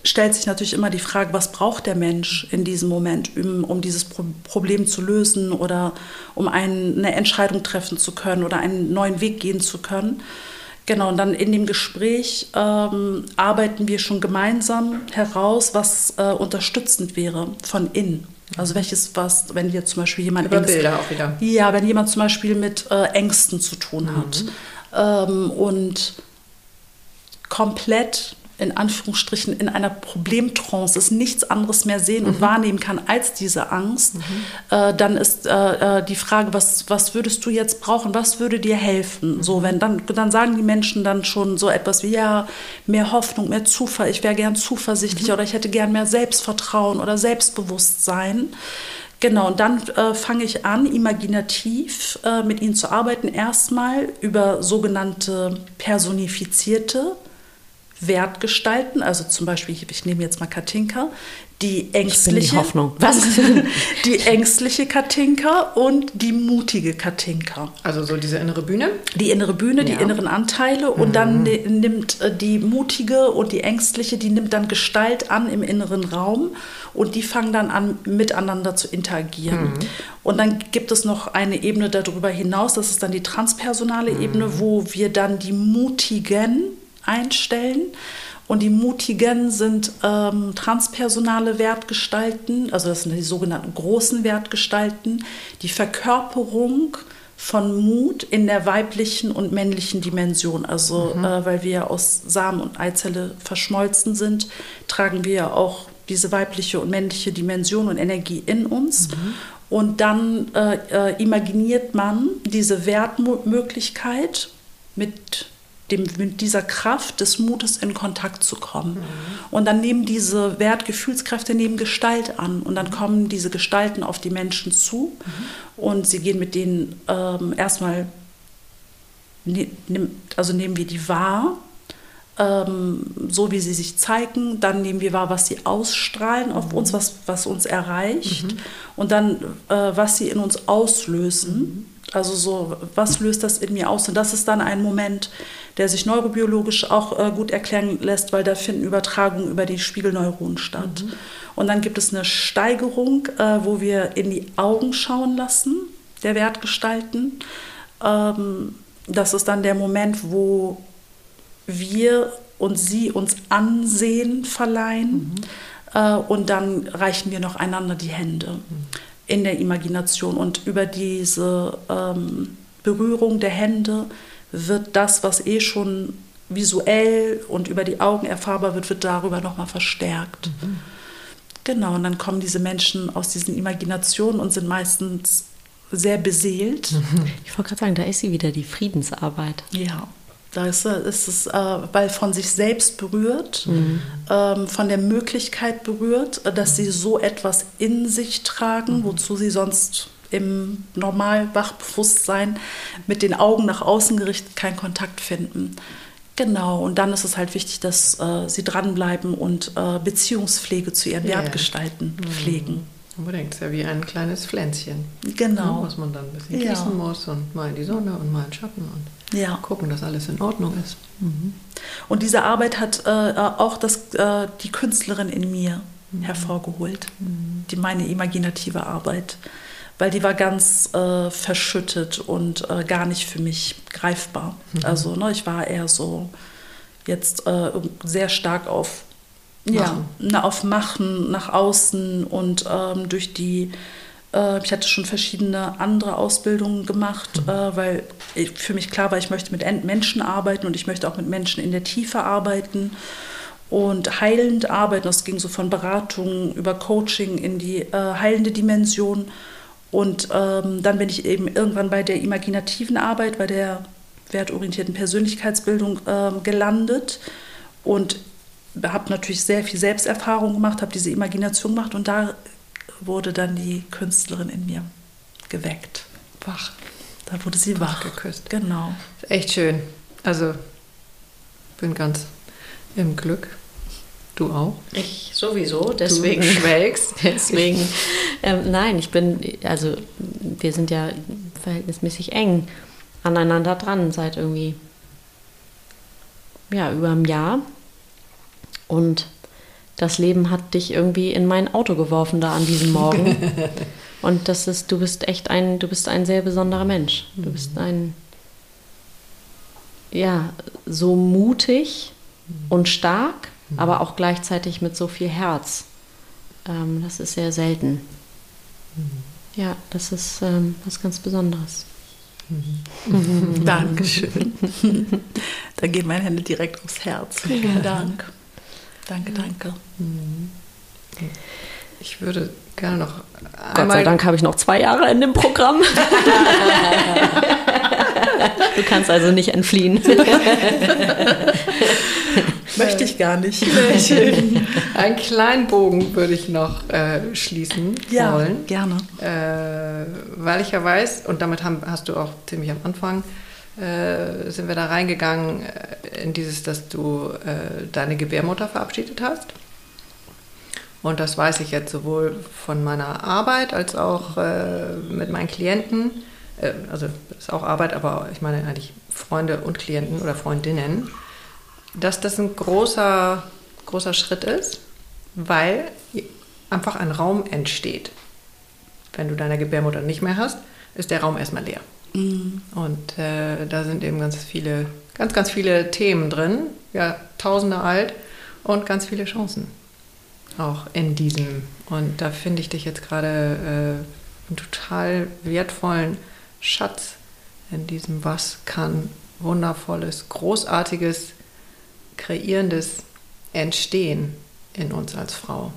stellt sich natürlich immer die Frage, was braucht der Mensch in diesem Moment, um, um dieses Pro Problem zu lösen oder um ein, eine Entscheidung treffen zu können oder einen neuen Weg gehen zu können. Genau, und dann in dem Gespräch ähm, arbeiten wir schon gemeinsam heraus, was äh, unterstützend wäre von innen. Also welches was, wenn wir zum Beispiel jemand Über Ängste, Bilder auch wieder. Ja, wenn jemand zum Beispiel mit äh, Ängsten zu tun hat mhm. ähm, und komplett in Anführungsstrichen in einer Problemtrance ist, nichts anderes mehr sehen und mhm. wahrnehmen kann als diese Angst, mhm. äh, dann ist äh, äh, die Frage, was, was würdest du jetzt brauchen, was würde dir helfen? Mhm. So, wenn dann, dann sagen die Menschen dann schon so etwas wie, ja, mehr Hoffnung, mehr Zuversicht, ich wäre gern zuversichtlicher mhm. oder ich hätte gern mehr Selbstvertrauen oder Selbstbewusstsein. Genau, und dann äh, fange ich an, imaginativ äh, mit ihnen zu arbeiten. Erstmal über sogenannte personifizierte Wertgestalten, also zum Beispiel, ich nehme jetzt mal Katinka, die ängstliche, die Hoffnung. (laughs) Was? die ängstliche Katinka und die mutige Katinka. Also so diese innere Bühne? Die innere Bühne, ja. die inneren Anteile und mhm. dann nimmt äh, die mutige und die ängstliche, die nimmt dann Gestalt an im inneren Raum und die fangen dann an miteinander zu interagieren. Mhm. Und dann gibt es noch eine Ebene darüber hinaus, das ist dann die transpersonale mhm. Ebene, wo wir dann die mutigen einstellen. Und die Mutigen sind ähm, transpersonale Wertgestalten, also das sind die sogenannten großen Wertgestalten, die Verkörperung von Mut in der weiblichen und männlichen Dimension. Also mhm. äh, weil wir aus Samen und Eizelle verschmolzen sind, tragen wir auch diese weibliche und männliche Dimension und Energie in uns. Mhm. Und dann äh, äh, imaginiert man diese Wertmöglichkeit mit dem, mit dieser Kraft des Mutes in Kontakt zu kommen. Mhm. Und dann nehmen diese Wertgefühlskräfte nehmen Gestalt an und dann kommen diese Gestalten auf die Menschen zu mhm. und sie gehen mit denen ähm, erstmal, ne, also nehmen wir die wahr, ähm, so wie sie sich zeigen, dann nehmen wir wahr, was sie ausstrahlen auf mhm. uns, was, was uns erreicht mhm. und dann, äh, was sie in uns auslösen. Also so, was löst das in mir aus? Und das ist dann ein Moment, der sich neurobiologisch auch äh, gut erklären lässt, weil da finden Übertragungen über die Spiegelneuronen statt. Mhm. Und dann gibt es eine Steigerung, äh, wo wir in die Augen schauen lassen, der Wertgestalten. Ähm, das ist dann der Moment, wo wir und sie uns Ansehen verleihen. Mhm. Äh, und dann reichen wir noch einander die Hände. Mhm in der Imagination. Und über diese ähm, Berührung der Hände wird das, was eh schon visuell und über die Augen erfahrbar wird, wird darüber nochmal verstärkt. Mhm. Genau, und dann kommen diese Menschen aus diesen Imaginationen und sind meistens sehr beseelt. (laughs) Ich wollte gerade sagen, da ist sie wieder, die Friedensarbeit. Ja. Da ist, ist es, äh, weil von sich selbst berührt, mhm. ähm, von der Möglichkeit berührt, äh, dass sie so etwas in sich tragen, mhm. wozu sie sonst im Normalwachbewusstsein mit den Augen nach außen gerichtet keinen Kontakt finden. Genau, und dann ist es halt wichtig, dass äh, sie dranbleiben und äh, Beziehungspflege zu ihren yeah. Wertgestalten mhm. pflegen. Unbedingt, ist ja wie ein kleines Pflänzchen. Genau. Ne, was man dann ein bisschen ja. gießen muss und mal in die Sonne und mal in Schatten und ja. gucken, dass alles in Ordnung ist. Mhm. Und diese Arbeit hat äh, auch das, äh, die Künstlerin in mir mhm. hervorgeholt, mhm. die meine imaginative Arbeit, weil die war ganz äh, verschüttet und äh, gar nicht für mich greifbar. Mhm. Also ne, ich war eher so jetzt äh, sehr stark auf ja, na, auf Machen nach außen und ähm, durch die, ich hatte schon verschiedene andere Ausbildungen gemacht, mhm. äh, weil für mich klar war, ich möchte mit Menschen arbeiten und ich möchte auch mit Menschen in der Tiefe arbeiten und heilend arbeiten. Das ging so von Beratung über Coaching in die äh, heilende Dimension. Und ähm, dann bin ich eben irgendwann bei der imaginativen Arbeit, bei der wertorientierten Persönlichkeitsbildung äh, gelandet. Und habe natürlich sehr viel Selbsterfahrung gemacht, habe diese Imagination gemacht und da wurde dann die Künstlerin in mir geweckt. Wach. Da wurde sie wach. wach geküsst. Genau. Echt schön. Also bin ganz im Glück. Du auch? Ich sowieso, deswegen (laughs) schwelgst. Deswegen, ähm, nein, ich bin, also wir sind ja verhältnismäßig eng aneinander dran seit irgendwie, ja, über einem Jahr. Und das Leben hat dich irgendwie in mein Auto geworfen da an diesem Morgen. (laughs) Und das ist, du bist echt ein, du bist ein sehr besonderer Mensch. Du mhm. bist ein, ja, so mutig mhm. und stark, mhm. aber auch gleichzeitig mit so viel Herz. Ähm, das ist sehr selten. Ja, das ist ähm, was ganz Besonderes. (laughs) Dankeschön. (laughs) da gehen meine Hände direkt aufs Herz. Vielen Dank. Danke, danke. Ich würde gerne noch Gott sei Dank habe ich noch zwei Jahre in dem Programm. (laughs) du kannst also nicht entfliehen. (laughs) Möchte ich gar nicht. Einen kleinen Bogen würde ich noch äh, schließen Ja, wollen. gerne. Äh, weil ich ja weiß, und damit haben, hast du auch ziemlich am Anfang, äh, sind wir da reingegangen äh, in dieses, dass du äh, deine Gebärmutter verabschiedet hast. Und das weiß ich jetzt sowohl von meiner Arbeit als auch äh, mit meinen Klienten. Äh, also das ist auch Arbeit, aber ich meine eigentlich Freunde und Klienten oder Freundinnen, dass das ein großer, großer Schritt ist, weil einfach ein Raum entsteht. Wenn du deine Gebärmutter nicht mehr hast, ist der Raum erstmal leer. Und äh, da sind eben ganz viele, ganz, ganz viele Themen drin, ja, tausende alt und ganz viele Chancen auch in diesem. Und da finde ich dich jetzt gerade äh, einen total wertvollen Schatz in diesem, was kann wundervolles, großartiges, kreierendes entstehen in uns als Frau.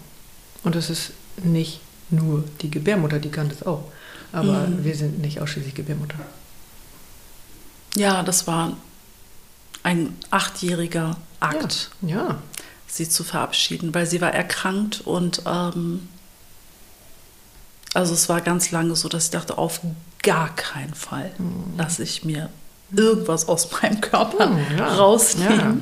Und es ist nicht nur die Gebärmutter, die kann das auch. Aber wir sind nicht ausschließlich Gebärmutter. Ja, das war ein achtjähriger Akt, Ja, ja. Sie zu verabschieden, weil sie war erkrankt und ähm, also es war ganz lange so, dass ich dachte, auf gar keinen Fall lasse ich mir irgendwas aus meinem Körper Mhm, ja. rausnehmen. Ja, mhm.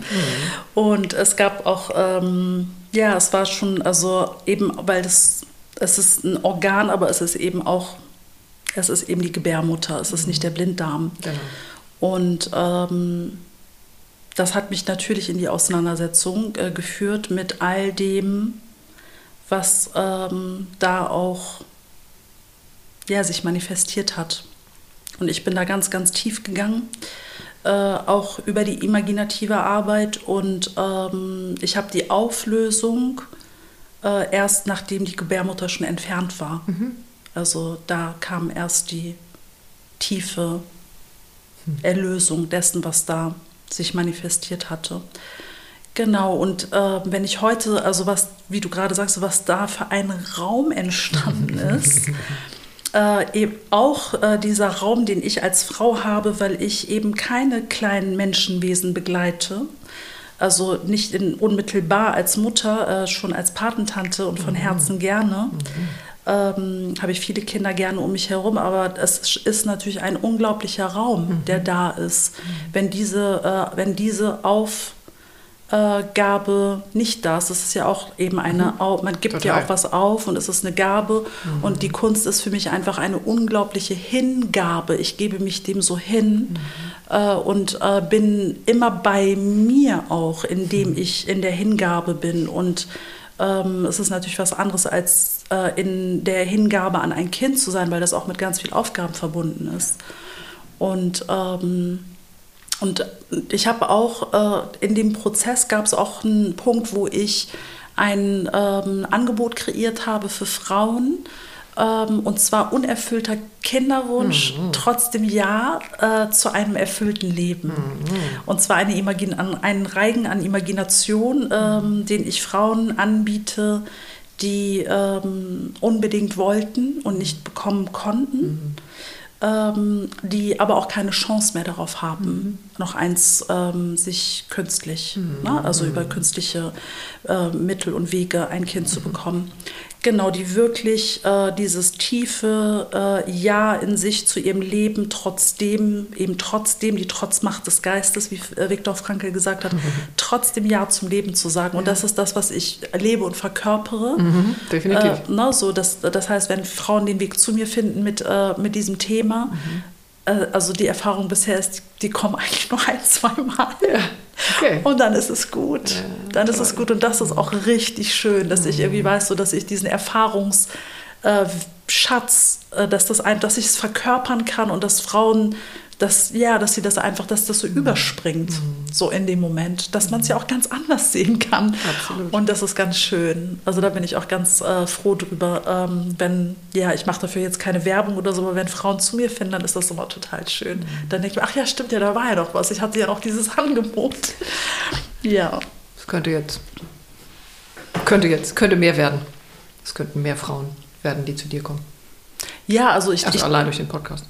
Und es gab auch, ähm, ja, es war schon, also eben, weil das, es ist ein Organ, aber es ist eben auch, es ist eben die Gebärmutter, es ist nicht der Blinddarm. Genau. Und ähm, das hat mich natürlich in die Auseinandersetzung äh, geführt mit all dem, was ähm, da auch ja, sich manifestiert hat. Und ich bin da ganz, ganz tief gegangen, äh, auch über die imaginative Arbeit. Und ähm, ich habe die Auflösung äh, erst nachdem die Gebärmutter schon entfernt war. Also da kam erst die tiefe Erlösung dessen, was da sich manifestiert hatte. Genau, und äh, wenn ich heute, also was, wie du gerade sagst, was da für ein Raum entstanden (laughs) ist, äh, eben auch äh, dieser Raum, den ich als Frau habe, weil ich eben keine kleinen Menschenwesen begleite, also nicht in, unmittelbar als Mutter, äh, schon als Patentante und von Herzen gerne. Ähm, habe ich viele Kinder gerne um mich herum, aber es ist natürlich ein unglaublicher Raum, der da ist. Wenn diese, äh, wenn diese Aufgabe nicht da ist, das ist ja auch eben eine, Au- man gibt ja Total. auch was auf und es ist eine Gabe. Und die Kunst ist für mich einfach eine unglaubliche Hingabe. Ich gebe mich dem so hin äh, und äh, bin immer bei mir auch, indem ich in der Hingabe bin. Und ähm, es ist natürlich was anderes als äh, in der Hingabe an ein Kind zu sein, weil das auch mit ganz vielen Aufgaben verbunden ist. Und, ähm, und ich habe auch äh, in dem Prozess gab es auch einen Punkt, wo ich ein ähm, Angebot kreiert habe für Frauen. Ähm, und zwar unerfüllter Kinderwunsch, trotzdem Ja äh, zu einem erfüllten Leben. Und zwar eine Imagin an, einen Reigen an Imagination, ähm, den ich Frauen anbiete, die ähm, unbedingt wollten und nicht bekommen konnten. Ähm, die aber auch keine Chance mehr darauf haben, noch eins ähm, sich künstlich, ne, also über künstliche äh, Mittel und Wege ein Kind zu bekommen. Genau, die wirklich äh, dieses tiefe äh, Ja in sich zu ihrem Leben, trotzdem, eben trotzdem, die Trotzmacht des Geistes, wie äh, Viktor Frankl gesagt hat, trotzdem Ja zum Leben zu sagen. Und das ist das, was ich lebe und verkörpere. definitiv. Äh, ne, so, das, das heißt, wenn Frauen den Weg zu mir finden mit, äh, mit diesem Thema, äh, also die Erfahrung bisher ist, die, kommen eigentlich nur ein, zwei Mal. okay. Und dann ist es gut. dann ist es gut. Und das ist auch richtig schön, dass ich irgendwie weiß, so, dass ich diesen Erfahrungsschatz, äh, äh, dass, das ein, dass ich es verkörpern kann und dass Frauen, dass, ja, dass sie das einfach, dass das so überspringt, so in dem Moment, dass man es ja auch ganz anders sehen kann. Absolut. Und das ist ganz schön. Also da bin ich auch ganz äh, froh drüber, ähm, wenn, ja, ich mache dafür jetzt keine Werbung oder so, aber wenn Frauen zu mir finden, dann ist das immer total schön. Dann denke ich mir, ach ja, stimmt ja, da war ja noch was. Ich hatte ja noch dieses (laughs) Angebot. Ja. Das könnte jetzt könnte jetzt, könnte mehr werden. Es könnten mehr Frauen werden, die zu dir kommen. Ja, also ich, Also ich allein durch den Podcast.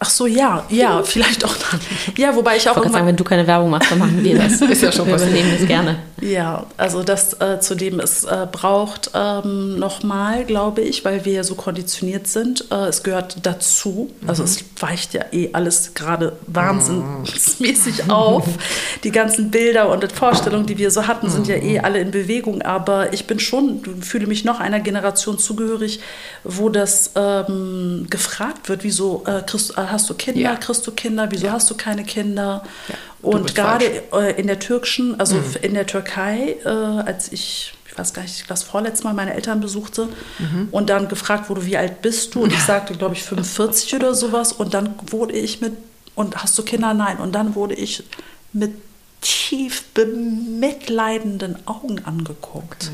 Ach so, ja, ja, vielleicht auch dann. Ja, wobei ich Ich auch wollte gerade sagen, wenn du keine Werbung machst, dann machen wir das. (laughs) Ist ja schon wir übernehmen das gerne. Ja, also das äh, zudem es äh, braucht ähm, nochmal, glaube ich, weil wir ja so konditioniert sind. Äh, es gehört dazu. Also es weicht ja eh alles gerade wahnsinnsmäßig auf. Die ganzen Bilder und Vorstellungen, die wir so hatten, sind ja eh alle in Bewegung. Aber ich bin schon, fühle mich noch einer Generation zugehörig, wo das ähm, gefragt wird, wieso äh, kriegst, äh, hast du Kinder, Ja. kriegst du Kinder, wieso Ja. hast du keine Kinder? Ja, du Und gerade falsch. äh, in der türkischen, also in der Türkei, äh, als ich, ich weiß gar nicht, das vorletzte Mal meine Eltern besuchte und dann gefragt wurde, wie alt bist du? Und ich sagte, glaube ich, 45 oder sowas. Und dann wurde ich mit, und hast du Kinder? Nein. Und dann wurde ich mit tief bemitleidenden Augen angeguckt.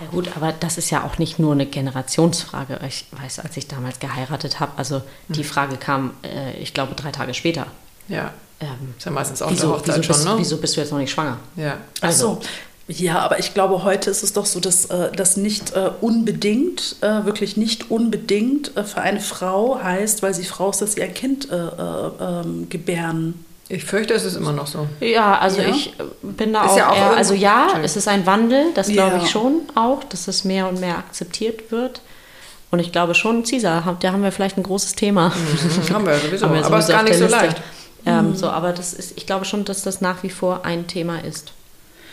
Ja gut, aber das ist ja auch nicht nur eine Generationsfrage. Ich weiß, als ich damals geheiratet habe, also die Frage kam, äh, ich glaube, drei Tage später. Ja. Ähm, Ist ja meistens auch wieso, Hochzeit wieso, schon, bist, ne? wieso bist du jetzt noch nicht schwanger? Ja. Ach Also- so. Ja, aber ich glaube, heute ist es doch so, dass äh, das nicht äh, unbedingt, äh, wirklich nicht unbedingt äh, für eine Frau heißt, weil sie Frau ist, dass sie ein Kind äh, äh, ähm, gebären. Ich fürchte, es ist immer noch so. Ja, also Ja? ich äh, bin da Ist auch, ja auch eher, also ja, es ist ein Wandel, das glaube Ja. ich schon auch, dass es mehr und mehr akzeptiert wird. Und ich glaube schon, Cesar, da haben wir vielleicht ein großes Thema. Mhm, haben wir ja sowieso. Haben wir aber es ist sowieso gar nicht so Liste. leicht. Ähm, so, aber das ist, ich glaube schon, dass das nach wie vor ein Thema ist.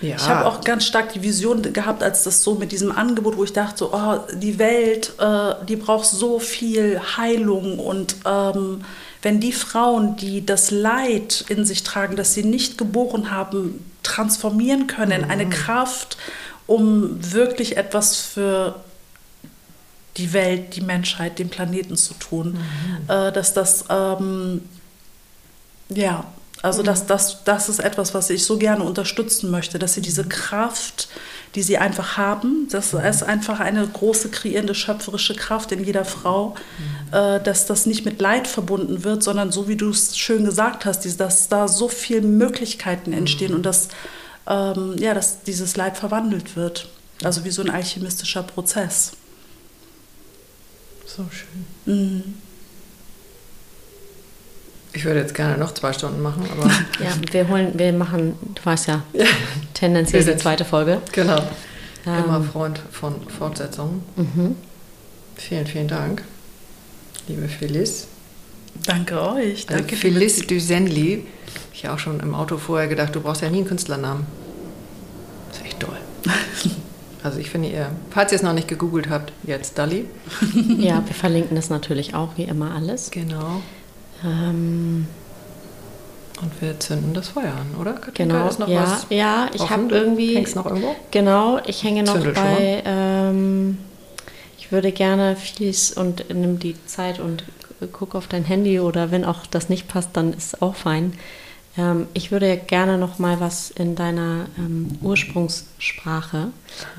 Ja. Ich habe auch ganz stark die Vision gehabt, als das so mit diesem Angebot, wo ich dachte, so, oh, die Welt, äh, die braucht so viel Heilung und ähm, wenn die Frauen, die das Leid in sich tragen, das sie nicht geboren haben, transformieren können in eine Kraft, um wirklich etwas für die Welt, die Menschheit, den Planeten zu tun, äh, dass das ähm, ja, also das, das, das ist etwas, was ich so gerne unterstützen möchte, dass sie diese Kraft, die sie einfach haben, das ist einfach eine große kreierende, schöpferische Kraft in jeder Frau, äh, dass das nicht mit Leid verbunden wird, sondern so wie du es schön gesagt hast, dass da so viele Möglichkeiten entstehen und dass, ähm, ja, dass dieses Leid verwandelt wird. Also wie so ein alchemistischer Prozess. So schön. Mhm. Ich würde jetzt gerne noch zwei Stunden machen, aber (laughs) Ja, wir holen, wir machen, du weißt ja, tendenziell Wir die zweite Folge. genau. Ähm. Immer Freund von Fortsetzungen. Mhm. Vielen, vielen Dank, liebe Phyllis. Danke euch. Also Danke Phyllis Dusenli. Ich habe auch schon im Auto vorher gedacht, du brauchst ja nie einen Künstlernamen. Das ist echt toll. (laughs) Also ich finde ihr, falls ihr es noch nicht gegoogelt habt, jetzt Dali. Ja, wir verlinken das natürlich auch, wie immer alles. Genau. Ähm, Und wir zünden das Feuer an, oder? Katinka, genau, ist noch ja, was ja, ich habe irgendwie, Hängst noch irgendwo? genau, ich hänge noch Zündel bei, ähm, ich würde gerne fließ und nimm die Zeit und guck auf dein Handy oder wenn auch das nicht passt, dann ist auch fein. Ähm, ich würde gerne noch mal was in deiner ähm, Ursprungssprache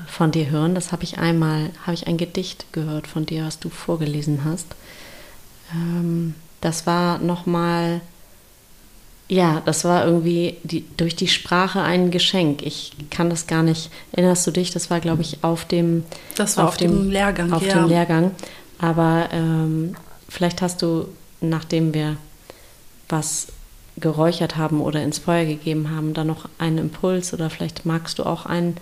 von dir hören. Das habe ich einmal, habe ich ein Gedicht gehört von dir, was du vorgelesen hast. Ähm, das war noch mal, ja, das war irgendwie die, durch die Sprache ein Geschenk. Ich kann das gar nicht. Erinnerst du dich? Das war, glaube ich, auf dem, Das war auf dem Lehrgang, Auf ja. dem Lehrgang. Aber ähm, vielleicht hast du, nachdem wir was geräuchert haben oder ins Feuer gegeben haben, da noch einen Impuls oder vielleicht magst du auch einen.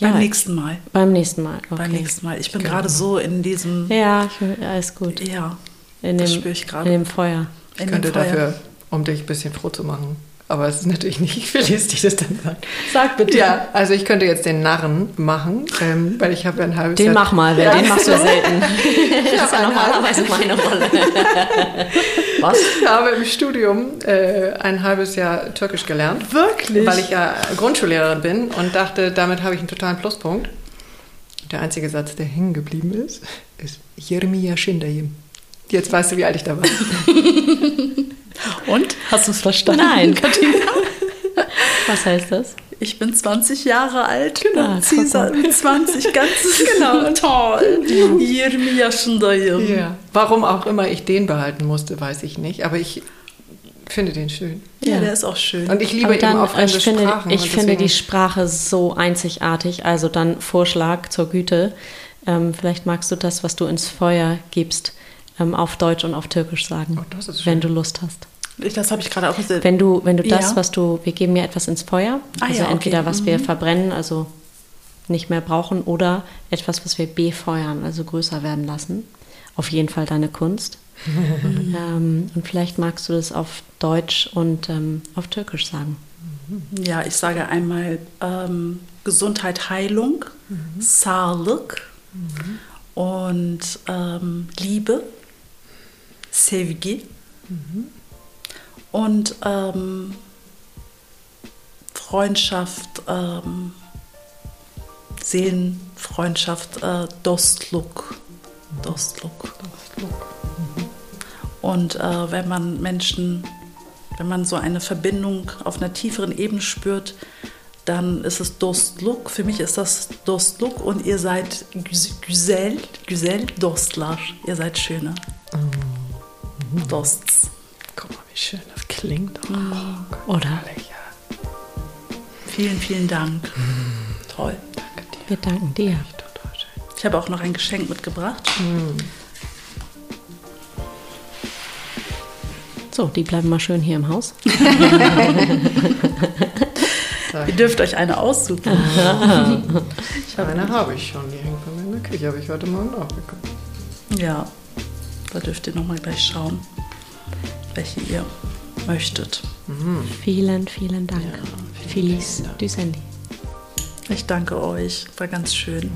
Beim nächsten Mal. Beim nächsten Mal. Okay. Beim nächsten Mal. Ich bin Genau. gerade so in diesem. Ja, ich, alles gut. Ja. In das dem, spüre ich gerade. In dem Feuer. Ich in könnte dafür, um dich ein bisschen froh zu machen. Aber es ist natürlich nicht (laughs) die das dann sagt. Sag bitte. Ja, also ich könnte jetzt den Narren machen, ähm, weil ich habe ja ein halbes Den Jahr... mach mal, wer den machst du selten. (laughs) Das ist ja normalerweise meine Rolle. (laughs) Was? Ich habe im Studium äh, ein halbes Jahr Türkisch gelernt. Wirklich? Weil ich ja Grundschullehrerin bin und dachte, damit habe ich einen totalen Pluspunkt. Der einzige Satz, der hängen geblieben ist, ist Jeremia Schindayim. Jetzt weißt du, wie alt ich da war. (laughs) Und? Hast du es verstanden? Nein. Katinka? Was heißt das? Ich bin 20 Jahre alt. Genau, Und Cesar mit 20, ganz (laughs) genau. toll. Ja. Warum auch immer ich den behalten musste, weiß ich nicht. Aber ich finde den schön. Ja, Ja. der ist auch schön. Und ich liebe Aber eben dann, auch fremde ich finde, Sprachen. ich finde die Sprache so einzigartig. Also dann Vorschlag zur Güte. Ähm, vielleicht magst du das, was du ins Feuer gibst, ähm, auf Deutsch und auf Türkisch sagen, Oh, wenn du Lust hast. Ich- das habe ich gerade auch gesehen. Wenn du, wenn du das, Ja. was du, wir geben ja etwas ins Feuer, Ah also ja, okay. entweder was wir Mhm. verbrennen, also nicht mehr brauchen, oder etwas, was wir befeuern, also größer werden lassen. Auf jeden Fall deine Kunst. (laughs) ähm, und vielleicht magst du das auf Deutsch und ähm, auf Türkisch sagen. Ja, ich sage einmal ähm, Gesundheit, Heilung, Sağlık und ähm, Liebe, Sevgi und ähm, Freundschaft, ähm, Seelenfreundschaft, äh, Dostluk. Dostluk. Und äh, wenn man Menschen, wenn man so eine Verbindung auf einer tieferen Ebene spürt, dann ist es Dostluk. Für mich ist das Dostluk und ihr seid güzel, güzel Dostlar. Ihr seid schöne Dosts. Guck mal, wie schön das klingt. Oh, Oder? herrlich, ja. Vielen, vielen Dank. Toll. Danke dir. Wir danken dir. Echt Total schön. Ich habe auch noch ein Geschenk mitgebracht. So, die bleiben mal schön hier im Haus. (laughs) (laughs) Ihr dürft euch eine aussuchen. Eine habe ich schon, die hängt bei mir in der Küche, habe ich heute Morgen nachgeguckt. Ja, da dürft ihr nochmal gleich schauen, welche ihr möchtet. Vielen, vielen Dank. Ja, vielen, Feliz. Düsendi. Ich danke euch, war ganz schön.